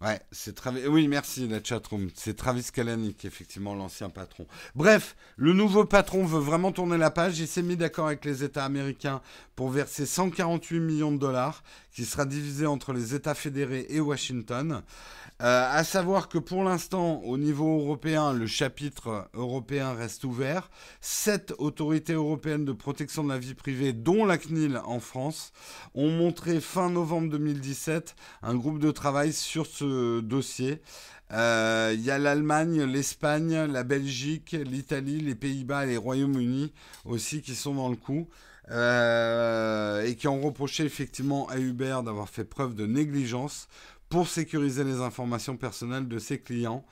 Ouais, c'est Travis. Oui, merci la chatroom. C'est Travis Kalanick, effectivement, l'ancien patron. Bref, le nouveau patron veut vraiment tourner la page. Il s'est mis d'accord avec les États américains pour verser 148 millions de dollars, qui sera divisé entre les États fédérés et Washington. Euh, à savoir que pour l'instant, au niveau européen, le chapitre européen reste ouvert. Sept autorités européennes de protection de la vie privée, dont la CNIL en France, ont montré fin novembre 2017 un groupe de travail sur ce dossier. Euh, il y a l'Allemagne, l'Espagne, la Belgique, l'Italie, les Pays-Bas et les Royaumes-Unis aussi qui sont dans le coup. Euh, et qui ont reproché effectivement à Uber d'avoir fait preuve de négligence pour sécuriser les informations personnelles de ses clients.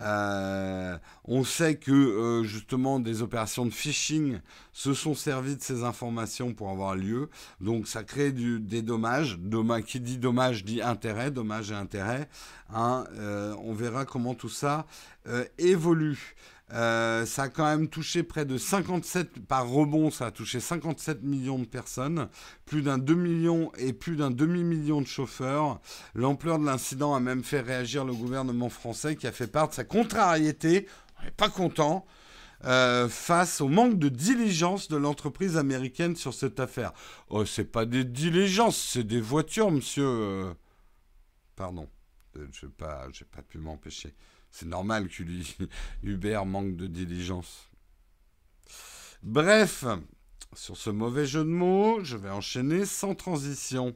Euh, on sait que euh, justement des opérations de phishing se sont servies de ces informations pour avoir lieu. Donc ça crée des dommages. qui dit dommage dit intérêt, dommage et intérêt. Hein. On verra comment tout ça évolue. Euh, ça a quand même touché près de 57, par rebond, ça a touché 57 millions de personnes, plus d'un 2 millions et plus d'un demi-million de chauffeurs. L'ampleur de l'incident a même fait réagir le gouvernement français qui a fait part de sa contrariété, on n'est pas content, euh, face au manque de diligence de l'entreprise américaine sur cette affaire. Oh, c'est pas des diligences, c'est des voitures, monsieur. Euh, pardon, je n'ai pas, pas pu m'empêcher. C'est normal que Uber manque de diligence. Bref, sur ce mauvais jeu de mots, je vais enchaîner sans transition.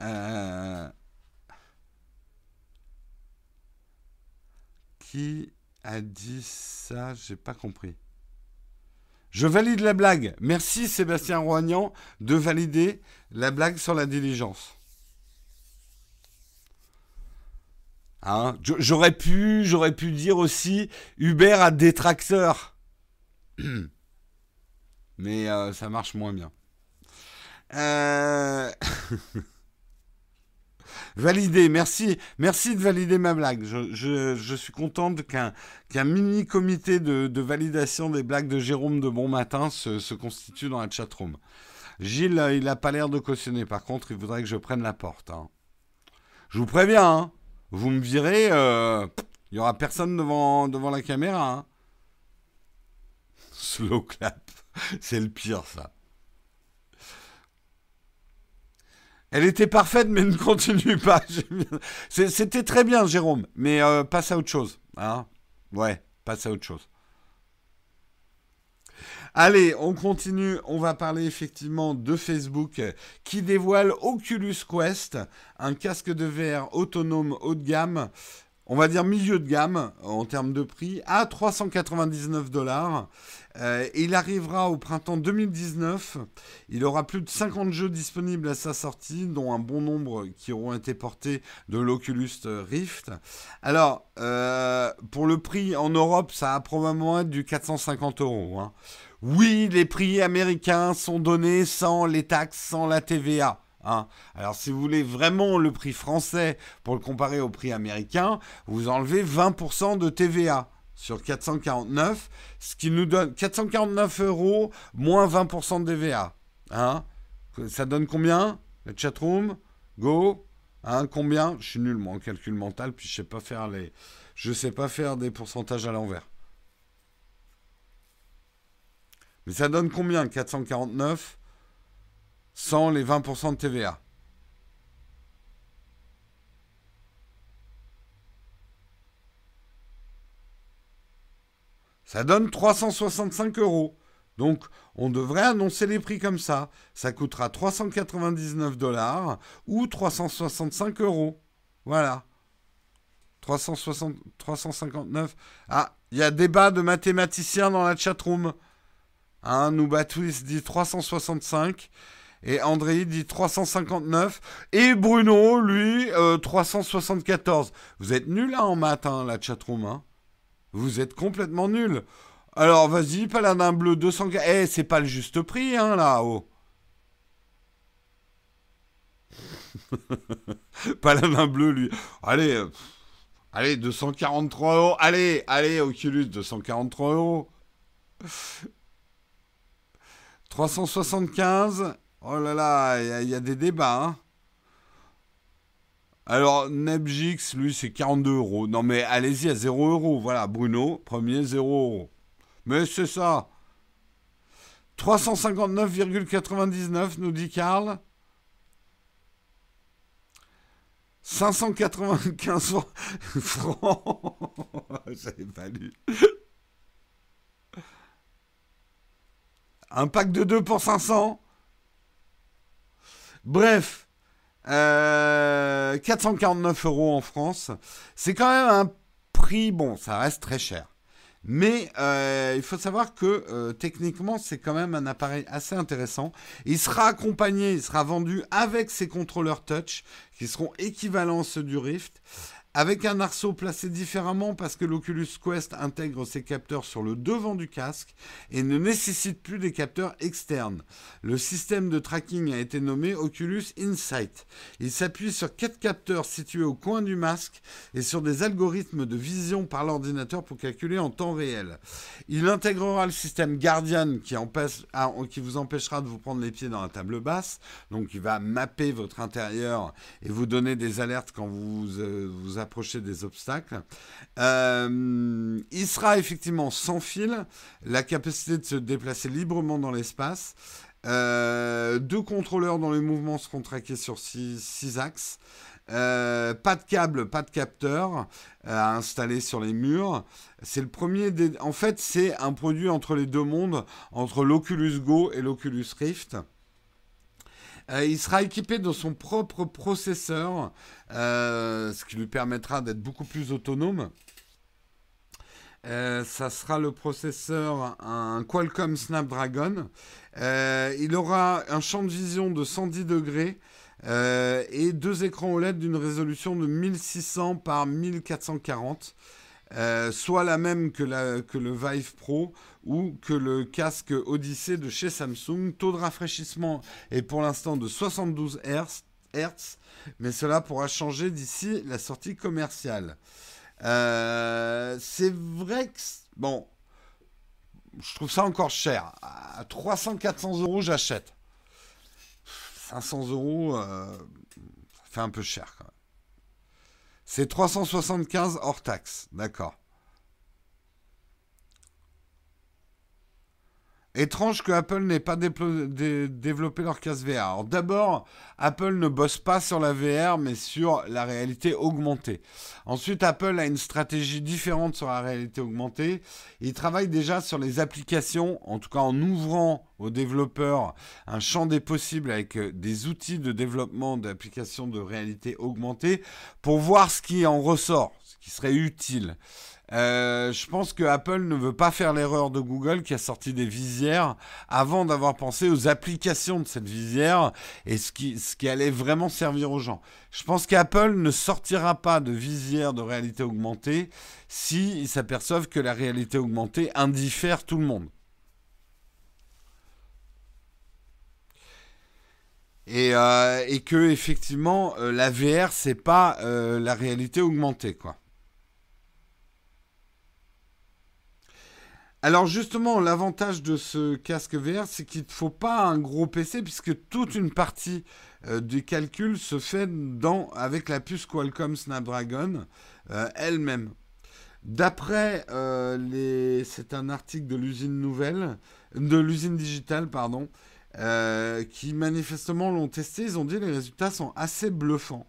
Euh, qui a dit ça? J'ai pas compris. Je valide la blague. Merci Sébastien Roignan de valider la blague sur la diligence. Hein, j'aurais pu, j'aurais pu dire aussi Uber a détracteur. Mais euh, ça marche moins bien. Euh... Validé, merci, merci de valider ma blague. Je, suis contente qu'un mini comité de, validation des blagues de Jérôme de Bon Matin se, constitue dans la chatroom. Gilles, il n'a pas l'air de cautionner. Par contre, il voudrait que je prenne la porte. Hein. Je vous préviens, hein, vous me virez, euh, il n'y aura personne devant, devant la caméra. Hein. Slow clap, c'est le pire ça. Elle était parfaite, mais ne continue pas. C'était très bien, Jérôme, mais euh, passe à autre chose. Hein ouais, passe à autre chose. Allez, on continue. On va parler effectivement de Facebook qui dévoile Oculus Quest, un casque de VR autonome haut de gamme. On va dire milieu de gamme en termes de prix à 399 dollars. Euh, il arrivera au printemps 2019. Il aura plus de 50 jeux disponibles à sa sortie, dont un bon nombre qui auront été portés de l'Oculus Rift. Alors, euh, pour le prix en Europe, ça a probablement être du 450 euros. Hein. Oui, les prix américains sont donnés sans les taxes, sans la TVA. Hein. Alors si vous voulez vraiment le prix français pour le comparer au prix américain, vous enlevez 20% de TVA sur 449, ce qui nous donne 449 euros moins 20% de TVA. Hein. Ça donne combien Le chatroom? Go? Hein, Combien? Je suis nul moi en calcul mental, puis je sais pas faire les... Je sais pas faire des pourcentages à l'envers. Mais ça donne combien 449 sans les 20% de TVA Ça donne 365 euros. Donc, on devrait annoncer les prix comme ça. Ça coûtera 399 dollars ou 365 euros. Voilà. 360, 359. Ah, il y a débat de mathématiciens dans la chatroom. Hein, Nubatwist dit 365. Et André dit 359. Et Bruno, lui, 374. Euh, Vous êtes nul hein, en maths, hein, la chatroom. Hein. Vous êtes complètement nul. Alors, vas-y, Paladin Bleu, 200... Eh, c'est pas le juste prix, là-haut. Paladin Bleu, lui. Allez, euh, allez, 243 euros. Allez, allez, Oculus, 243 euros. 375. Oh là là, il y, a des débats. Hein. Alors, Nebjix, lui, c'est 42 euros. Non, mais allez-y à 0 euros. Voilà, Bruno, premier, 0 euros. Mais c'est ça. 359,99, nous dit Karl. 595 francs. J'avais pas lu. Un pack de 2 pour 500. Bref, 449 euh, euros en France. C'est quand même un prix, bon, ça reste très cher. Mais euh, il faut savoir que euh, techniquement, c'est quand même un appareil assez intéressant. Il sera accompagné, il sera vendu avec ses contrôleurs touch qui seront équivalents à ceux du Rift avec un arceau placé différemment parce que l'Oculus Quest intègre ses capteurs sur le devant du casque et ne nécessite plus des capteurs externes. Le système de tracking a été nommé Oculus Insight. Il s'appuie sur quatre capteurs situés au coin du masque et sur des algorithmes de vision par l'ordinateur pour calculer en temps réel. Il intégrera le système Guardian qui, ah, vous empêchera de vous prendre les pieds dans la table basse. Donc il va mapper votre intérieur et vous donner des alertes quand vous euh, vous approcher des obstacles. Euh, il sera effectivement sans fil, la capacité de se déplacer librement dans l'espace. Euh, deux contrôleurs dont les mouvements seront traqués sur six, axes. Euh, pas de câble, pas de capteur à installer sur les murs. C'est le premier. En fait, c'est un produit entre les deux mondes, entre l'Oculus Go et l'Oculus Rift. Euh, il sera équipé de son propre processeur, euh, ce qui lui permettra d'être beaucoup plus autonome. Euh, ça sera le processeur, un Qualcomm Snapdragon. il aura un champ de vision de 110 degrés et deux écrans OLED d'une résolution de 1600 par 1440. Euh, soit la même que, le Vive Pro ou que le casque Odyssey de chez Samsung. Taux de rafraîchissement est pour l'instant de 72 Hz, mais cela pourra changer d'ici la sortie commerciale. Euh, c'est vrai que... Bon, je trouve ça encore cher. À 300-400 euros, j'achète. 500 euros, euh, ça fait un peu cher quand même. C'est 375 hors taxe, d'accord. Étrange que Apple n'ait pas développé leur casque VR. D'abord, Apple ne bosse pas sur la VR, mais sur la réalité augmentée. Ensuite, Apple a une stratégie différente sur la réalité augmentée. Il travaille déjà sur les applications, en tout cas en ouvrant aux développeurs un champ des possibles avec euh, des outils de développement d'applications de réalité augmentée pour voir ce qui en ressort, ce qui serait utile. Euh, je pense que Apple ne veut pas faire l'erreur de Google qui a sorti des visières avant d'avoir pensé aux applications de cette visière et ce qui, ce qui allait vraiment servir aux gens. Je pense qu'Apple ne sortira pas de visière de réalité augmentée s'ils s'aperçoivent que la réalité augmentée indiffère tout le monde. Et, euh, et que effectivement euh, la VR c'est pas la réalité augmentée quoi. Alors justement, l'avantage de ce casque VR, c'est qu'il ne faut pas un gros PC puisque toute une partie euh, du calcul se fait dans, avec la puce Qualcomm Snapdragon euh, elle-même. D'après euh, les, c'est un article de l'usine nouvelle, de l'usine digitale, pardon, qui manifestement l'ont testé. Ils ont dit que les résultats sont assez bluffants.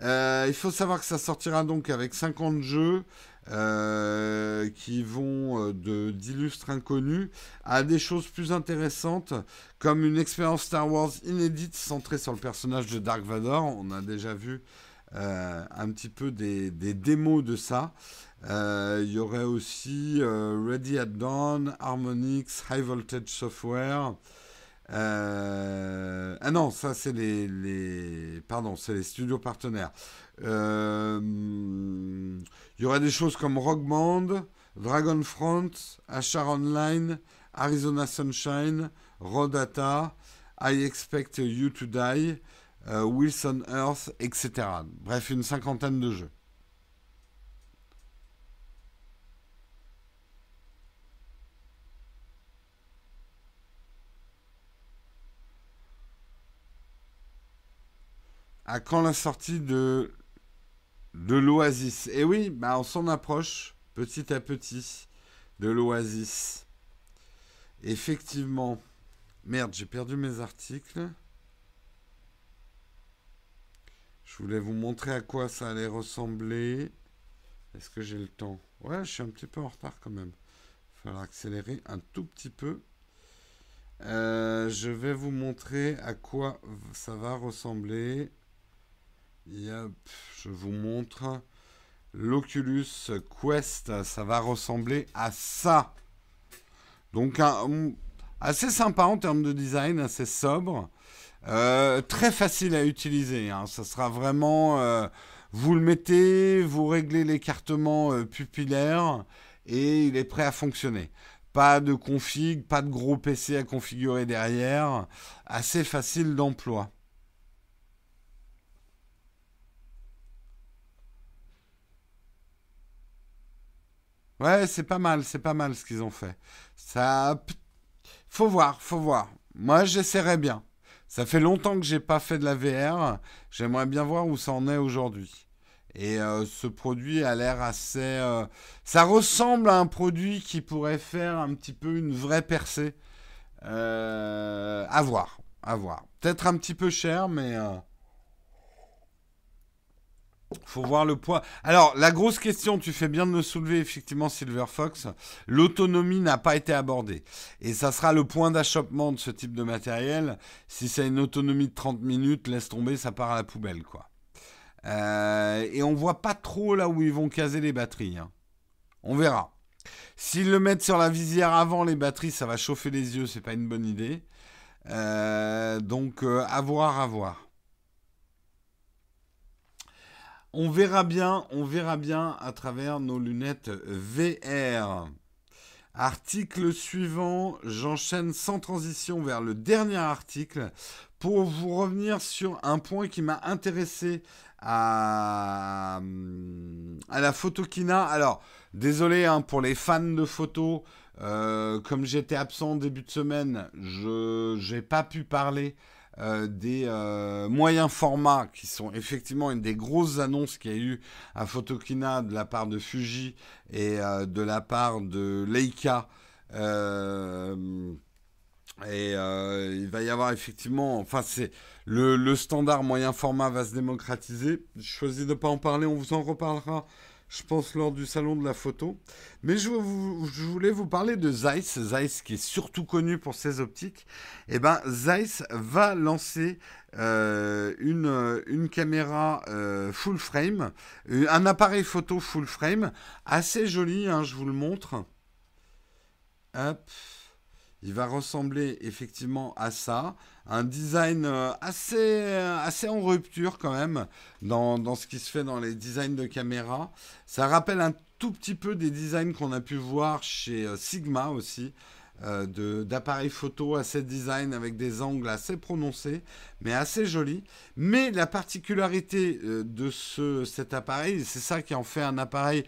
il faut savoir que ça sortira donc avec 50 jeux. Euh, qui vont euh, de d'illustres inconnus à des choses plus intéressantes comme une expérience Star Wars inédite centrée sur le personnage de Dark Vador. On a déjà vu euh, un petit peu des, des démos de ça. Il y aurait aussi Ready at Dawn, Harmonix, High Voltage Software. ah non, ça c'est les, les, pardon, c'est les studios partenaires. Euh, il y aura des choses comme Rock Band, Dragonfront, Ashar Online, Arizona Sunshine, Rodata, I Expect You to Die, euh, Wilson Earth, etc. Bref, une cinquantaine de jeux. À quand la sortie de de l'Oasis. Et oui, bah on s'en approche petit à petit de l'Oasis. Effectivement. Merde, j'ai perdu mes articles. Je voulais vous montrer à quoi ça allait ressembler. Est-ce que j'ai le temps? Ouais, je suis un petit peu en retard quand même. Il falloir accélérer un tout petit peu. Euh, je vais vous montrer à quoi ça va ressembler je vous montre l'Oculus Quest. Ça va ressembler à ça. Donc, assez sympa en termes de design, assez sobre. Euh, très facile à utiliser. Hein. Ça sera vraiment. Euh, Vous le mettez, vous réglez l'écartement euh, pupillaire et il est prêt à fonctionner. Pas de config, pas de gros PC à configurer derrière. Assez facile d'emploi. Ouais, c'est pas mal, c'est pas mal ce qu'ils ont fait. Ça, faut voir, faut voir. Moi, j'essaierai bien. Ça fait longtemps que j'ai pas fait de la VR. J'aimerais bien voir où ça en est aujourd'hui. Et euh, ce produit a l'air assez. Euh, ça ressemble à un produit qui pourrait faire un petit peu une vraie percée. Euh, à voir, à voir. Peut-être un petit peu cher, mais. Faut voir le poids. Alors, la grosse question, tu fais bien de me soulever, effectivement, Silver Fox. L'autonomie n'a pas été abordée. Et ça sera le point d'achoppement de ce type de matériel. Si c'est une autonomie de 30 minutes, laisse tomber, ça part à la poubelle, quoi. Euh, et on voit pas trop là où ils vont caser les batteries. Hein. On verra. S'ils le mettent sur la visière avant les batteries, ça va chauffer les yeux, c'est pas une bonne idée. Euh, donc, euh, à voir, à voir. On verra bien, on verra bien à travers nos lunettes VR. Article suivant, j'enchaîne sans transition vers le dernier article pour vous revenir sur un point qui m'a intéressé à, à la photokina. Alors, désolé hein, pour les fans de photos, euh, comme j'étais absent début de semaine, je n'ai pas pu parler euh, des euh, moyens formats qui sont effectivement une des grosses annonces qu'il y a eu à Photokina de la part de Fuji et euh, de la part de Leica. et il va y avoir effectivement, enfin c'est le, le, standard moyen format va se démocratiser. Je choisis de ne pas en parler, on vous en reparlera je pense, lors du salon de la photo. Mais je, voulais vous parler de Zeiss, Zeiss qui est surtout connu pour ses optiques. Eh ben, Zeiss va lancer euh, une, une, caméra euh, full frame, euh, un appareil photo full frame, assez joli, hein, je vous le montre. Il va ressembler effectivement à ça. Un design euh, assez, euh, assez en rupture quand même dans, dans, ce qui se fait dans les designs de caméra. Ça rappelle un tout petit peu des designs qu'on a pu voir chez euh, Sigma aussi. d'appareils photo assez design avec des angles assez prononcés, mais assez jolis. Mais la particularité de ce, cet appareil, c'est ça qui en fait un appareil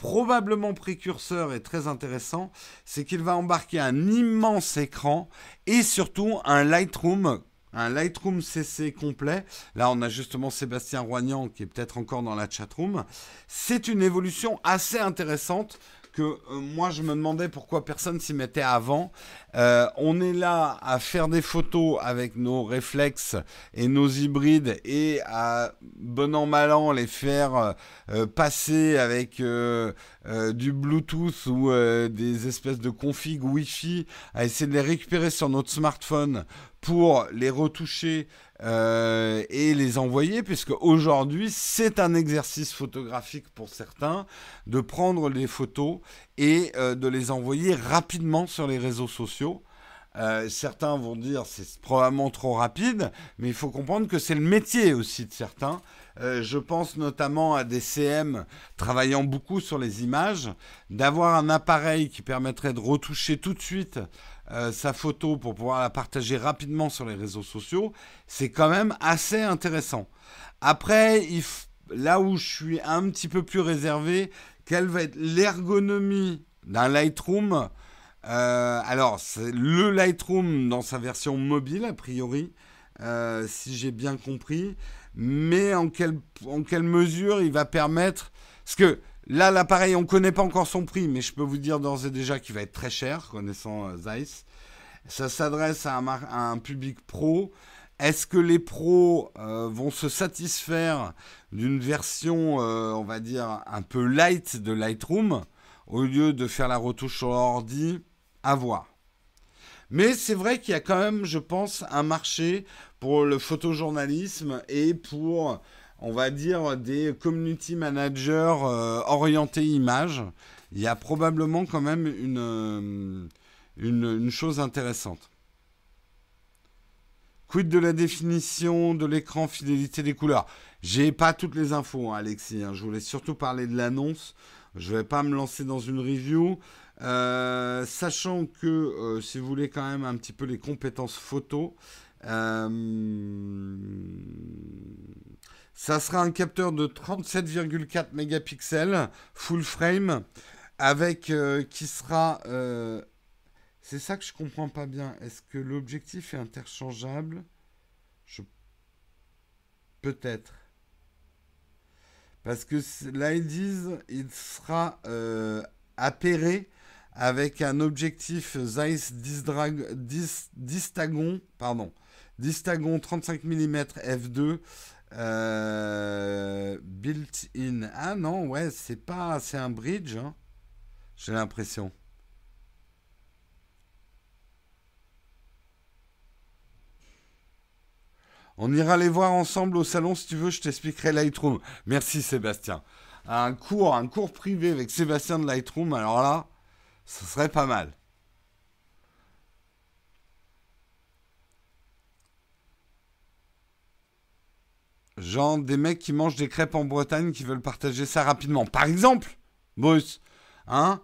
probablement précurseur et très intéressant, c'est qu'il va embarquer un immense écran et surtout un Lightroom un Lightroom CC complet. Là, on a justement Sébastien Roignan qui est peut-être encore dans la chatroom. C'est une évolution assez intéressante euh, moi je me demandais pourquoi personne s'y mettait avant. Euh, on est là à faire des photos avec nos réflexes et nos hybrides et à bon an mal an les faire euh, passer avec du Bluetooth ou des espèces de config Wi-Fi, à essayer de les récupérer sur notre smartphone pour les retoucher euh, et les envoyer, puisque aujourd'hui c'est un exercice photographique pour certains de prendre les photos et euh, de les envoyer rapidement sur les réseaux sociaux. Euh, certains vont dire c'est probablement trop rapide, mais il faut comprendre que c'est le métier aussi de certains. je pense notamment à des CM travaillant beaucoup sur les images, d'avoir un appareil qui permettrait de retoucher tout de suite euh, sa photo pour pouvoir la partager rapidement sur les réseaux sociaux, c'est quand même assez intéressant. Après, là où je suis un petit peu plus réservé, quelle va être l'ergonomie d'un Lightroom euh, Alors, c'est le Lightroom dans sa version mobile, a priori, euh, si j'ai bien compris, mais en quelle, en quelle mesure il va permettre... Parce que Là, l'appareil, on ne connaît pas encore son prix, mais je peux vous dire d'ores et déjà qu'il va être très cher, connaissant euh, Zeiss. Ça s'adresse à, un public pro. Est-ce que les pros euh, vont se satisfaire d'une version, euh, on va dire, un peu light de Lightroom, au lieu de faire la retouche sur l'ordi? À voir. Mais c'est vrai qu'il y a quand même, je pense, un marché pour le photojournalisme et pour on va dire, des community managers euh, orientés images, il y a probablement quand même une, euh, une, chose intéressante. Quid de la définition de l'écran, fidélité des couleurs? J'ai pas toutes les infos, hein, Alexis. Hein. Je voulais surtout parler de l'annonce. Je vais pas me lancer dans une review. Euh, sachant que si vous voulez quand même un petit peu les compétences photo, ça sera un capteur de 37,4 mégapixels full frame avec qui sera c'est ça que je comprends pas bien. Est-ce que l'objectif est interchangeable? Peut-être. Parce que là, ils disent il sera euh, avec un objectif Zeiss Distagon, pardon, Distagon 35 mm f2 built-in. Ah non, ouais, c'est pas, c'est un bridge, hein. j'ai l'impression. On ira les voir ensemble au salon si tu veux, je t'expliquerai Lightroom. Merci Sébastien. Un cours, un cours privé avec Sébastien de Lightroom, alors là, ce serait pas mal. Genre des mecs qui mangent des crêpes en Bretagne qui veulent partager ça rapidement. Par exemple, Bruce, hein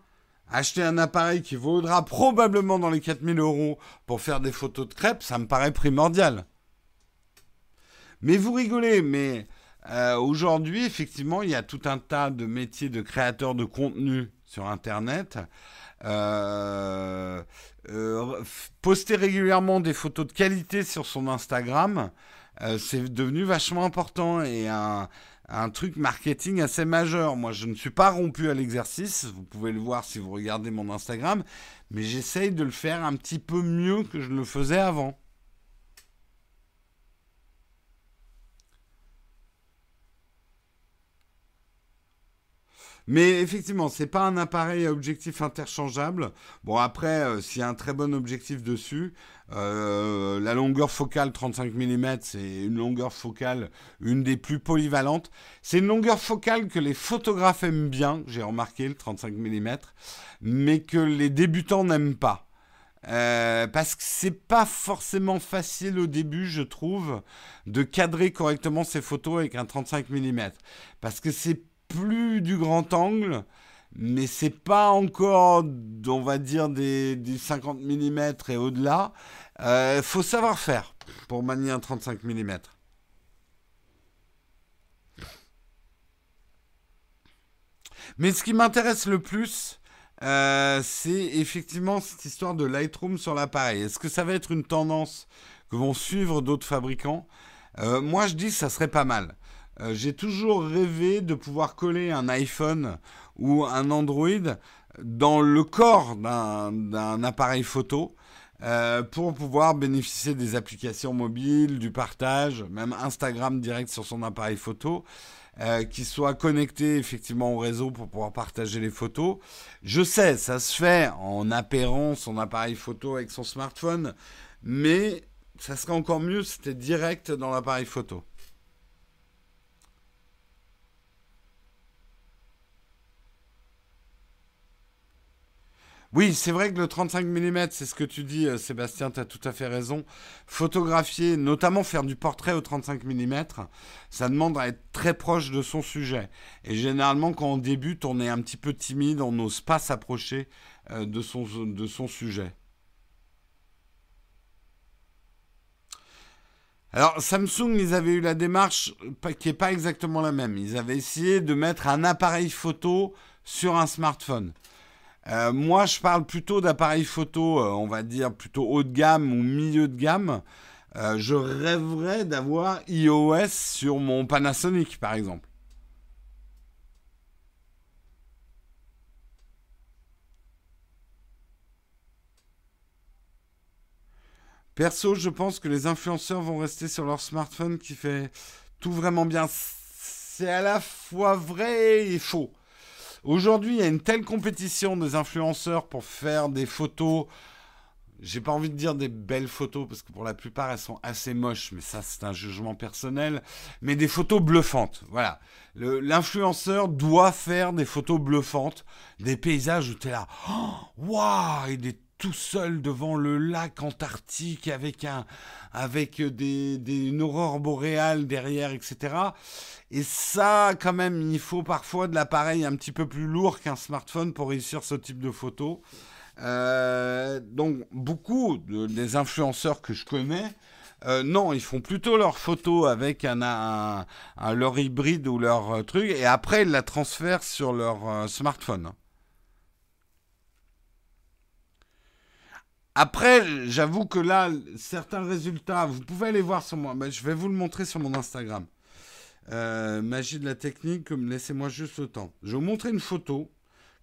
Acheter un appareil qui vaudra probablement dans les 4000 euros pour faire des photos de crêpes, ça me paraît primordial. Mais vous rigolez, mais euh, aujourd'hui, effectivement, il y a tout un tas de métiers de créateurs de contenu sur Internet. Euh, euh, poster régulièrement des photos de qualité sur son Instagram, c'est devenu vachement important et un, un, truc marketing assez majeur. Moi, je ne suis pas rompu à l'exercice, vous pouvez le voir si vous regardez mon Instagram, mais j'essaye de le faire un petit peu mieux que je le faisais avant. Mais effectivement, c'est pas un appareil à objectif interchangeable. Bon, après, euh, s'il y a un très bon objectif dessus, euh, la longueur focale 35 mm, c'est une longueur focale, une des plus polyvalentes. C'est une longueur focale que les photographes aiment bien, j'ai remarqué, le 35 mm, mais que les débutants n'aiment pas. Euh, parce que c'est pas forcément facile au début, je trouve, de cadrer correctement ces photos avec un 35 mm. Parce que c'est plus du grand angle, mais c'est pas encore, on va dire, des, 50 mm et au-delà. Il euh, faut savoir faire pour manier un 35 mm. Mais ce qui m'intéresse le plus, euh, c'est effectivement cette histoire de Lightroom sur l'appareil. Est-ce que ça va être une tendance que vont suivre d'autres fabricants? Euh, Moi, je dis que ça serait pas mal. J'ai toujours rêvé de pouvoir coller un iPhone ou un Android dans le corps d'un appareil photo euh, pour pouvoir bénéficier des applications mobiles, du partage, même Instagram direct sur son appareil photo. Euh, qui soit connecté effectivement au réseau pour pouvoir partager les photos. Je sais, ça se fait en appairant son appareil photo avec son smartphone, mais ça serait encore mieux si c'était direct dans l'appareil photo. Oui, c'est vrai que le 35 mm, c'est ce que tu dis, euh, Sébastien, tu as tout à fait raison. Photographier, notamment faire du portrait au 35 mm, ça demande à être très proche de son sujet. Et généralement, quand on débute, on est un petit peu timide, on n'ose pas s'approcher euh, de, son, de son sujet. Alors Samsung, ils avaient eu la démarche qui n'est pas exactement la même. Ils avaient essayé de mettre un appareil photo sur un smartphone. Euh, moi, je parle plutôt d'appareils photo, euh, on va dire plutôt haut de gamme ou milieu de gamme. Euh, je rêverais d'avoir iOS sur mon Panasonic, par exemple. Perso, je pense que les influenceurs vont rester sur leur smartphone qui fait tout vraiment bien. C'est à la fois vrai et faux. Aujourd'hui, il y a une telle compétition des influenceurs pour faire des photos. J'ai pas envie de dire des belles photos parce que pour la plupart elles sont assez moches, mais ça c'est un jugement personnel. Mais des photos bluffantes, voilà. L'influenceur doit faire des photos bluffantes, des paysages où tu es là, waouh, et des tout seul devant le lac Antarctique avec, un, avec des, des, une aurore boréale derrière, etc. Et ça, quand même, il faut parfois de l'appareil un petit peu plus lourd qu'un smartphone pour réussir ce type de photo. Euh, donc, beaucoup des influenceurs que je connais, euh, non, ils font plutôt leurs photos avec un, un, leur hybride ou leur euh, truc, et après ils la transfèrent sur leur smartphone. Après, j'avoue que là, certains résultats, vous pouvez aller voir sur moi. Je vais vous le montrer sur mon Instagram. Euh, magie de la technique, laissez-moi juste le temps. Je vais vous montrer une photo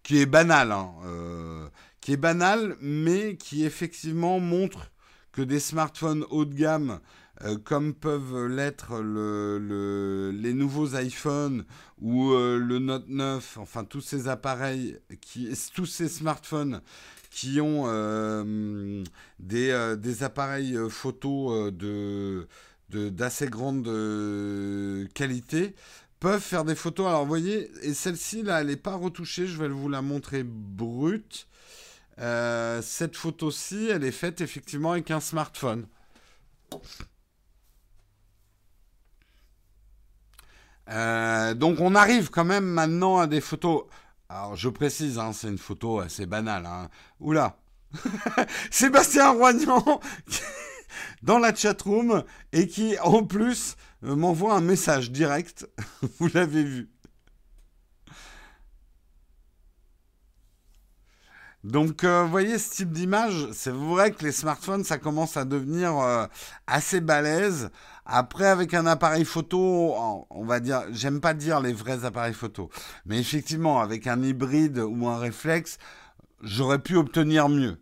qui est banale, hein, euh, qui est banale, mais qui effectivement montre que des smartphones haut de gamme, euh, comme peuvent l'être le, les nouveaux iPhones ou le Note 9, enfin tous ces appareils, tous ces smartphones qui ont euh, des, euh, appareils euh, photo de d'assez grande qualité peuvent faire des photos. Alors, vous voyez, et celle-ci, là, elle n'est pas retouchée. Je vais vous la montrer brute. cette photo-ci, elle est faite effectivement avec un smartphone. Donc, on arrive quand même maintenant à des photos. Alors, je précise, hein, c'est une photo assez banale. Hein. Oula Sébastien Roignan dans la chatroom et qui, en plus, euh, m'envoie un message direct. Vous l'avez vu. Donc, euh, vous voyez ce type d'image, c'est vrai que les smartphones, ça commence à devenir euh, assez balèze. Après, avec un appareil photo, on va dire, j'aime pas dire les vrais appareils photo, mais effectivement, avec un hybride ou un réflexe, j'aurais pu obtenir mieux.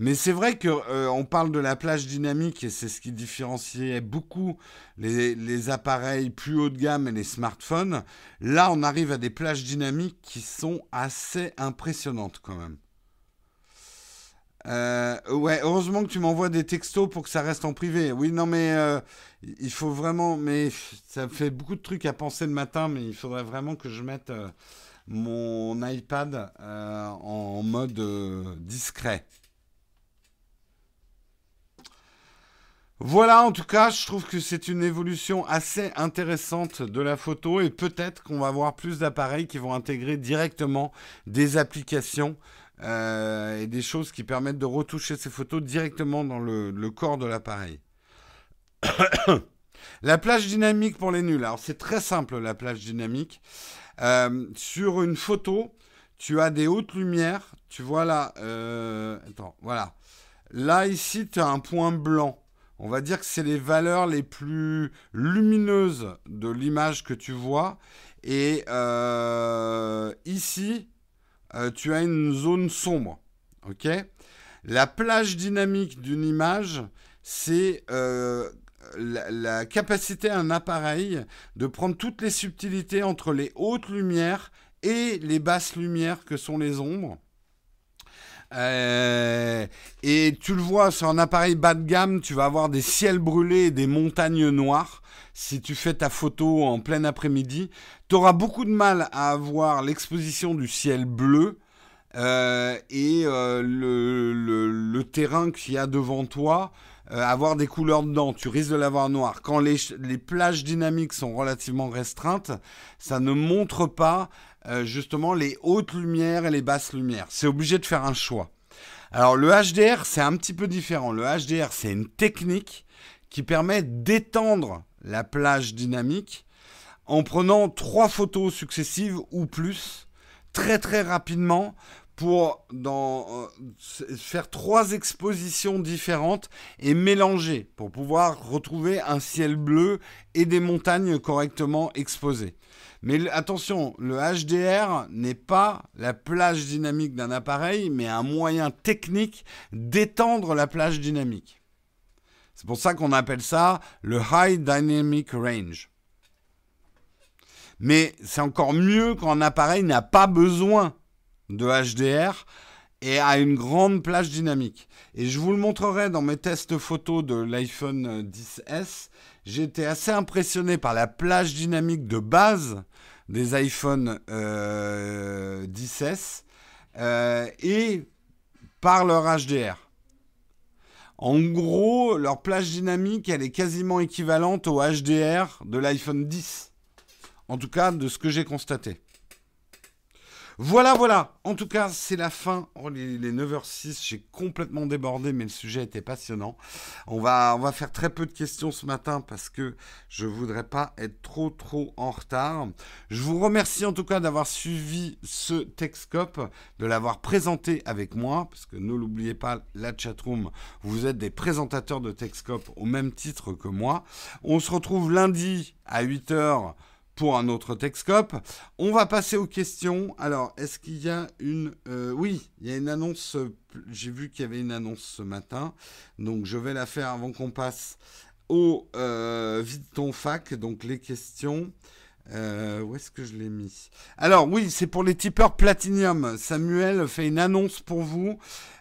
Mais c'est vrai qu'on euh, parle de la plage dynamique et c'est ce qui différenciait beaucoup les, appareils plus haut de gamme et les smartphones. Là, on arrive à des plages dynamiques qui sont assez impressionnantes quand même. Euh, ouais, heureusement que tu m'envoies des textos pour que ça reste en privé. Oui, non, mais euh, il faut vraiment. Mais ça fait beaucoup de trucs à penser le matin, mais il faudrait vraiment que je mette euh, mon iPad en mode discret. Voilà, en tout cas, je trouve que c'est une évolution assez intéressante de la photo et peut-être qu'on va avoir plus d'appareils qui vont intégrer directement des applications euh, et des choses qui permettent de retoucher ces photos directement dans le, corps de l'appareil. la plage dynamique pour les nuls. Alors c'est très simple la plage dynamique. Euh, sur une photo, tu as des hautes lumières. Tu vois là, euh, attends, voilà. Là ici, tu as un point blanc. On va dire que c'est les valeurs les plus lumineuses de l'image que tu vois. Et ici, euh, tu as une zone sombre. ok? La plage dynamique d'une image, c'est euh, la, capacité à un appareil de prendre toutes les subtilités entre les hautes lumières et les basses lumières que sont les ombres. Euh, et tu le vois sur un appareil bas de gamme, tu vas avoir des ciels brûlés et des montagnes noires si tu fais ta photo en plein après-midi, tu auras beaucoup de mal à avoir l'exposition du ciel bleu euh, et euh, le, terrain qu'il y a devant toi, avoir des couleurs dedans. Tu risques de l'avoir noir. Quand les, plages dynamiques sont relativement restreintes, ça ne montre pas justement les hautes lumières et les basses lumières. C'est obligé de faire un choix. Alors le HDR, c'est un petit peu différent. Le HDR, c'est une technique qui permet d'étendre la plage dynamique en prenant trois photos successives ou plus très très rapidement pour euh, faire trois expositions différentes et mélanger pour pouvoir retrouver un ciel bleu et des montagnes correctement exposées. Mais attention, le HDR n'est pas la plage dynamique d'un appareil, mais un moyen technique d'étendre la plage dynamique. C'est pour ça qu'on appelle ça le High Dynamic Range. Mais c'est encore mieux quand un appareil n'a pas besoin de HDR et a une grande plage dynamique. Et je vous le montrerai dans mes tests photos de l'iPhone 10S. J'ai été assez impressionné par la plage dynamique de base des iPhone 10S. et par leur HDR. En gros, leur plage dynamique, elle est quasiment équivalente au HDR de l'iPhone 10. En tout cas, de ce que j'ai constaté. Voilà, voilà. En tout cas, c'est la fin. Oh, les, 9h06, j'ai complètement débordé, mais le sujet était passionnant. On va, on va faire très peu de questions ce matin parce que je voudrais pas être trop, trop en retard. Je vous remercie en tout cas d'avoir suivi ce Texcope, de l'avoir présenté avec moi, parce que ne l'oubliez pas, la chatroom, vous êtes des présentateurs de Texcope au même titre que moi. On se retrouve lundi à 8h pour un autre Texcope. On va passer aux questions. Alors, est-ce qu'il y a une... Euh, oui, il y a une annonce. J'ai vu qu'il y avait une annonce ce matin. Donc, je vais la faire avant qu'on passe au euh, vide ton fac. Donc, les questions. Euh, où est-ce que je l'ai mis? Alors oui, c'est pour les tipeurs Platinum. Samuel fait une annonce pour vous.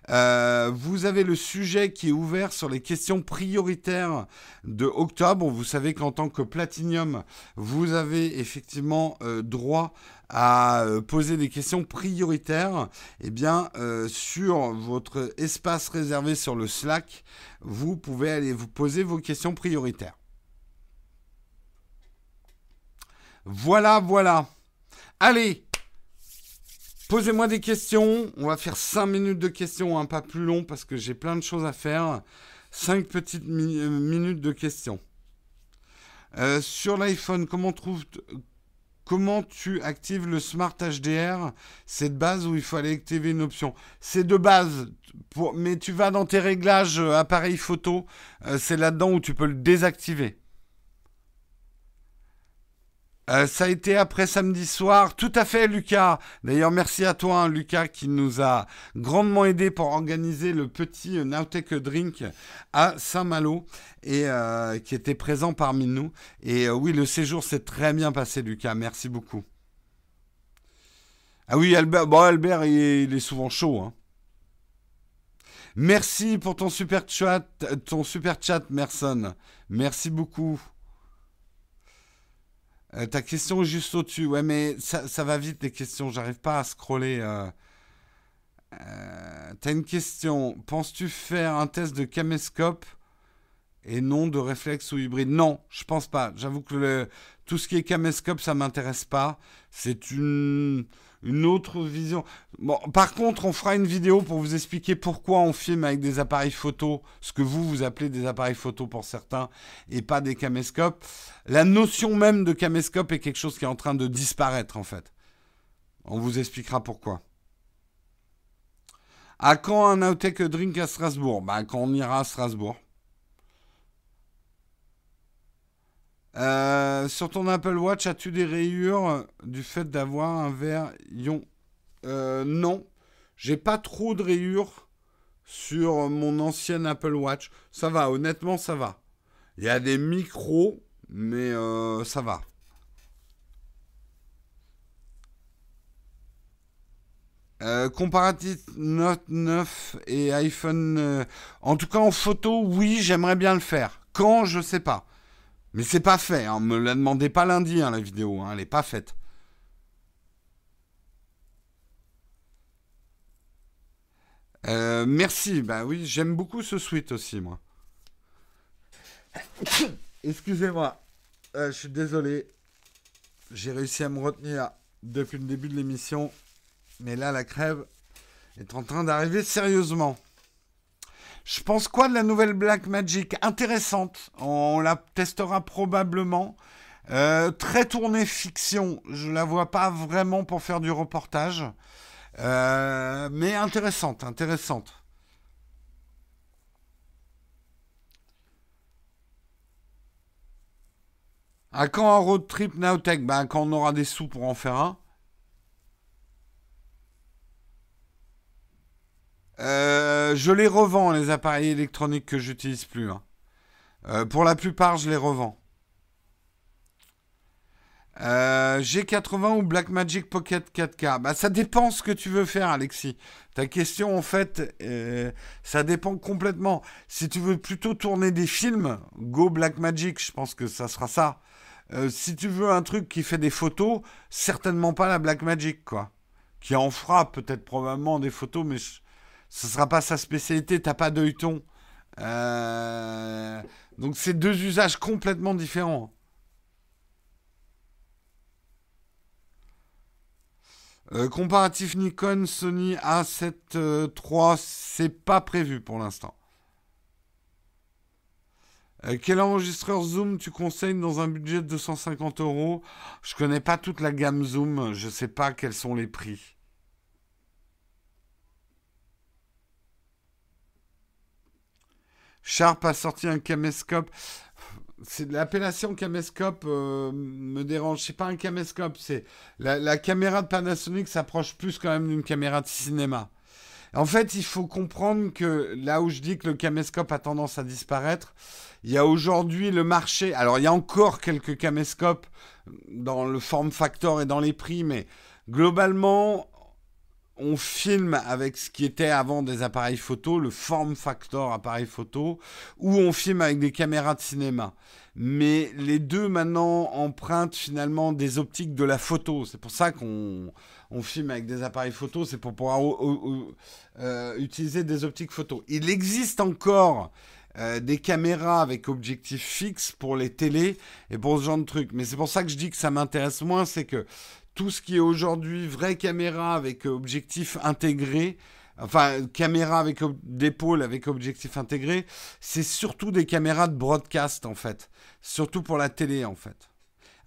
Euh, vous avez le sujet qui est ouvert sur les questions prioritaires de octobre. Vous savez qu'en tant que Platinum, vous avez effectivement euh, droit à poser des questions prioritaires. Eh bien, sur votre espace réservé sur le Slack, vous pouvez aller vous poser vos questions prioritaires. Voilà, voilà. Allez, posez-moi des questions. On va faire 5 minutes de questions, un pas plus long parce que j'ai plein de choses à faire. 5 petites euh, minutes de questions. Euh, sur l'iPhone, comment, comment tu actives le Smart HDR C'est de base ou il faut aller activer une option? C'est de base, mais tu vas dans tes réglages euh, appareil photo, c'est là-dedans où tu peux le désactiver. Euh, ça a été après samedi soir. Tout à fait, Lucas. D'ailleurs, merci à toi, hein, Lucas, qui nous a grandement aidé pour organiser le petit Nowtech Drink à Saint-Malo et euh, qui était présent parmi nous. Et euh, oui, le séjour s'est très bien passé, Lucas. Merci beaucoup. Ah oui, Albert, bon, Albert, il est, souvent chaud. Hein. Merci pour ton super chat, ton super chat, Merson. Merci beaucoup. Euh, ta question est juste au-dessus. Ouais, mais ça, va vite, les questions. J'arrive pas à scroller. Euh... euh t'as une question. Penses-tu faire un test de caméscope et non de réflexe ou hybride? Non, je pense pas. J'avoue que tout ce qui est caméscope, ça m'intéresse pas. C'est une une autre vision. Bon, par contre, on fera une vidéo pour vous expliquer pourquoi on filme avec des appareils photo, ce que vous vous appelez des appareils photo pour certains, et pas des caméscopes. La notion même de caméscope est quelque chose qui est en train de disparaître en fait. On vous expliquera pourquoi. À quand un Outtech Drink à Strasbourg? Bah, Quand on ira à Strasbourg. Euh, sur ton Apple Watch, as-tu des rayures du fait d'avoir un verre ion? Euh, Non, j'ai pas trop de rayures sur mon ancienne Apple Watch. Ça va, honnêtement, ça va. Il y a des micros, mais euh, ça va. comparatif Note 9 et iPhone. en tout cas, en photo, oui, j'aimerais bien le faire. Quand, je sais pas. Mais c'est pas fait, hein. me la demandez pas lundi, hein, la vidéo, hein. elle est pas faite. Euh, merci, bah oui, j'aime beaucoup ce suite aussi, moi. Excusez-moi, euh, je suis désolé. J'ai réussi à me retenir depuis le début de l'émission, mais là, la crève est en train d'arriver sérieusement. Je pense quoi de la nouvelle Black Magic Intéressante? On la testera probablement. Euh, très tournée fiction. Je la vois pas vraiment pour faire du reportage. Euh, mais intéressante, intéressante. À quand un road trip Nowtech ben, Quand on aura des sous pour en faire un. Euh, je les revends, les appareils électroniques que j'utilise plus. Hein. Euh, pour la plupart, je les revends. Euh, G80 ou Blackmagic Pocket 4K bah, Ça dépend ce que tu veux faire, Alexis. Ta question, en fait, ça dépend complètement. Si tu veux plutôt tourner des films, go Blackmagic, je pense que ça sera ça. si tu veux un truc qui fait des photos, certainement pas la Blackmagic, quoi. qui en fera peut-être probablement des photos, mais ce ne sera pas sa spécialité. T'as pas d'œilleton. Euh, donc c'est deux usages complètement différents. Euh, comparatif Nikon Sony A7 III, c'est pas prévu pour l'instant. Euh, quel enregistreur Zoom tu conseilles dans un budget de 250 euros? Je connais pas toute la gamme Zoom, je sais pas quels sont les prix. Sharp a sorti un caméscope. C'est l'appellation caméscope euh, me dérange. C'est pas un caméscope, c'est la, la, caméra de Panasonic s'approche plus quand même d'une caméra de cinéma. En fait, il faut comprendre que là où je dis que le caméscope a tendance à disparaître, il y a aujourd'hui le marché. Alors, il y a encore quelques caméscopes dans le form factor et dans les prix, mais globalement, on filme avec ce qui était avant des appareils photo, le form factor appareil photo, ou on filme avec des caméras de cinéma. Mais les deux maintenant empruntent finalement des optiques de la photo. C'est pour ça qu'on filme avec des appareils photo, c'est pour pouvoir euh, utiliser des optiques photo. Il existe encore euh, des caméras avec objectif fixe pour les télés et pour ce genre de trucs. Mais c'est pour ça que je dis que ça m'intéresse moins, c'est que tout ce qui est aujourd'hui vraie caméra avec objectif intégré, enfin caméra avec d'épaule avec objectif intégré, c'est surtout des caméras de broadcast en fait, surtout pour la télé en fait.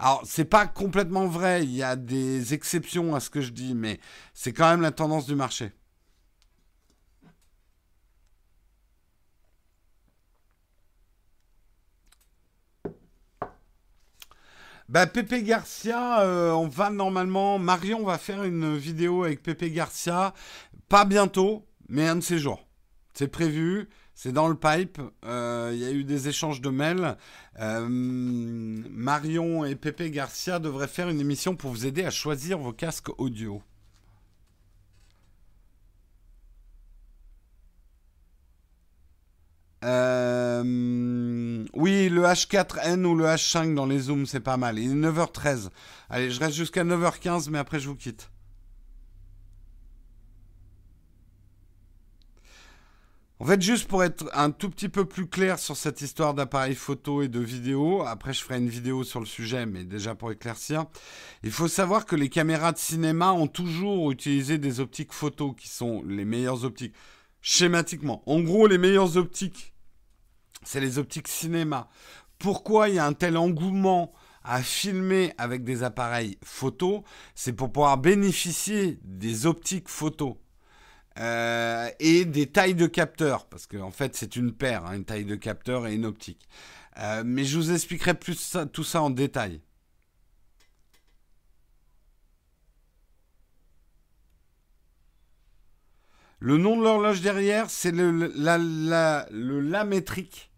Alors, c'est pas complètement vrai, il y a des exceptions à ce que je dis, mais c'est quand même la tendance du marché. Bah, Pepe Garcia, euh, on va normalement. Marion va faire une vidéo avec Pepe Garcia. Pas bientôt, mais un de ces jours. C'est prévu, c'est dans le pipe. Euh, il y a eu des échanges de mails. Euh, Marion et Pepe Garcia devraient faire une émission pour vous aider à choisir vos casques audio. Euh, oui, le H4N ou le H5 dans les zooms, c'est pas mal. Il est 9h13. Allez, je reste jusqu'à 9h15, mais après je vous quitte. En fait, juste pour être un tout petit peu plus clair sur cette histoire d'appareil photo et de vidéo, après je ferai une vidéo sur le sujet, mais déjà pour éclaircir, il faut savoir que les caméras de cinéma ont toujours utilisé des optiques photo qui sont les meilleures optiques schématiquement. En gros, les meilleures optiques, c'est les optiques cinéma. Pourquoi il y a un tel engouement à filmer avec des appareils photo? C'est pour pouvoir bénéficier des optiques photo. Euh, et des tailles de capteurs, parce qu'en en fait c'est une paire, hein, une taille de capteur et une optique. Euh, mais je vous expliquerai plus tout ça en détail. Le nom de l'horloge derrière, c'est le, la, le la métrique.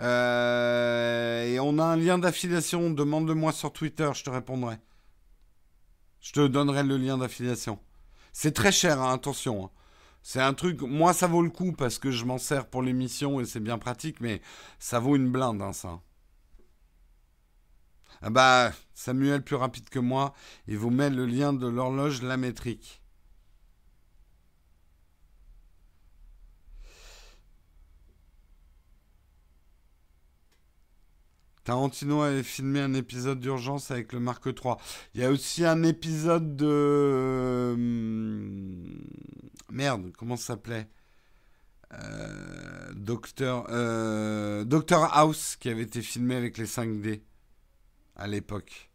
Euh, et on a un lien d'affiliation. Demande-le-moi sur Twitter, je te répondrai. Je te donnerai le lien d'affiliation. C'est très cher, hein, attention. Hein. C'est un truc, moi ça vaut le coup parce que je m'en sers pour l'émission et c'est bien pratique, mais ça vaut une blinde, hein, ça. Ah bah, Samuel, plus rapide que moi, il vous met le lien de l'horloge la métrique. Tarantino avait filmé un épisode d'urgence avec le Mark III. Il y a aussi un épisode de... Euh, merde, comment ça s'appelait? Euh, Docteur, euh, Doctor House qui avait été filmé avec les 5D à l'époque.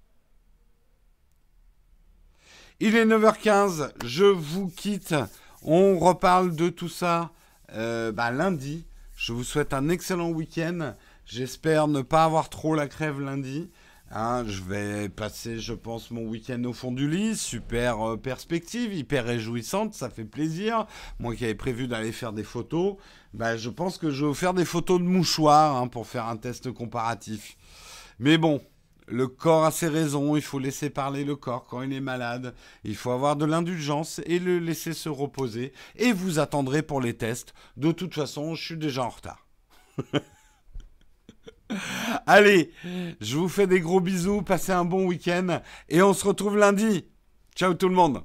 Il est 9h15, je vous quitte. On reparle de tout ça bah, lundi. Je vous souhaite un excellent week-end. J'espère ne pas avoir trop la crève lundi. Hein, je vais passer, je pense, mon week-end au fond du lit. Super euh, perspective, hyper réjouissante, ça fait plaisir. Moi qui avais prévu d'aller faire des photos, bah, je pense que je vais faire des photos de mouchoirs hein, pour faire un test comparatif. Mais bon, le corps a ses raisons, il faut laisser parler le corps quand il est malade, il faut avoir de l'indulgence et le laisser se reposer, et vous attendrez pour les tests. De toute façon, je suis déjà en retard. Allez, je vous fais des gros bisous, passez un bon week-end et on se retrouve lundi. Ciao tout le monde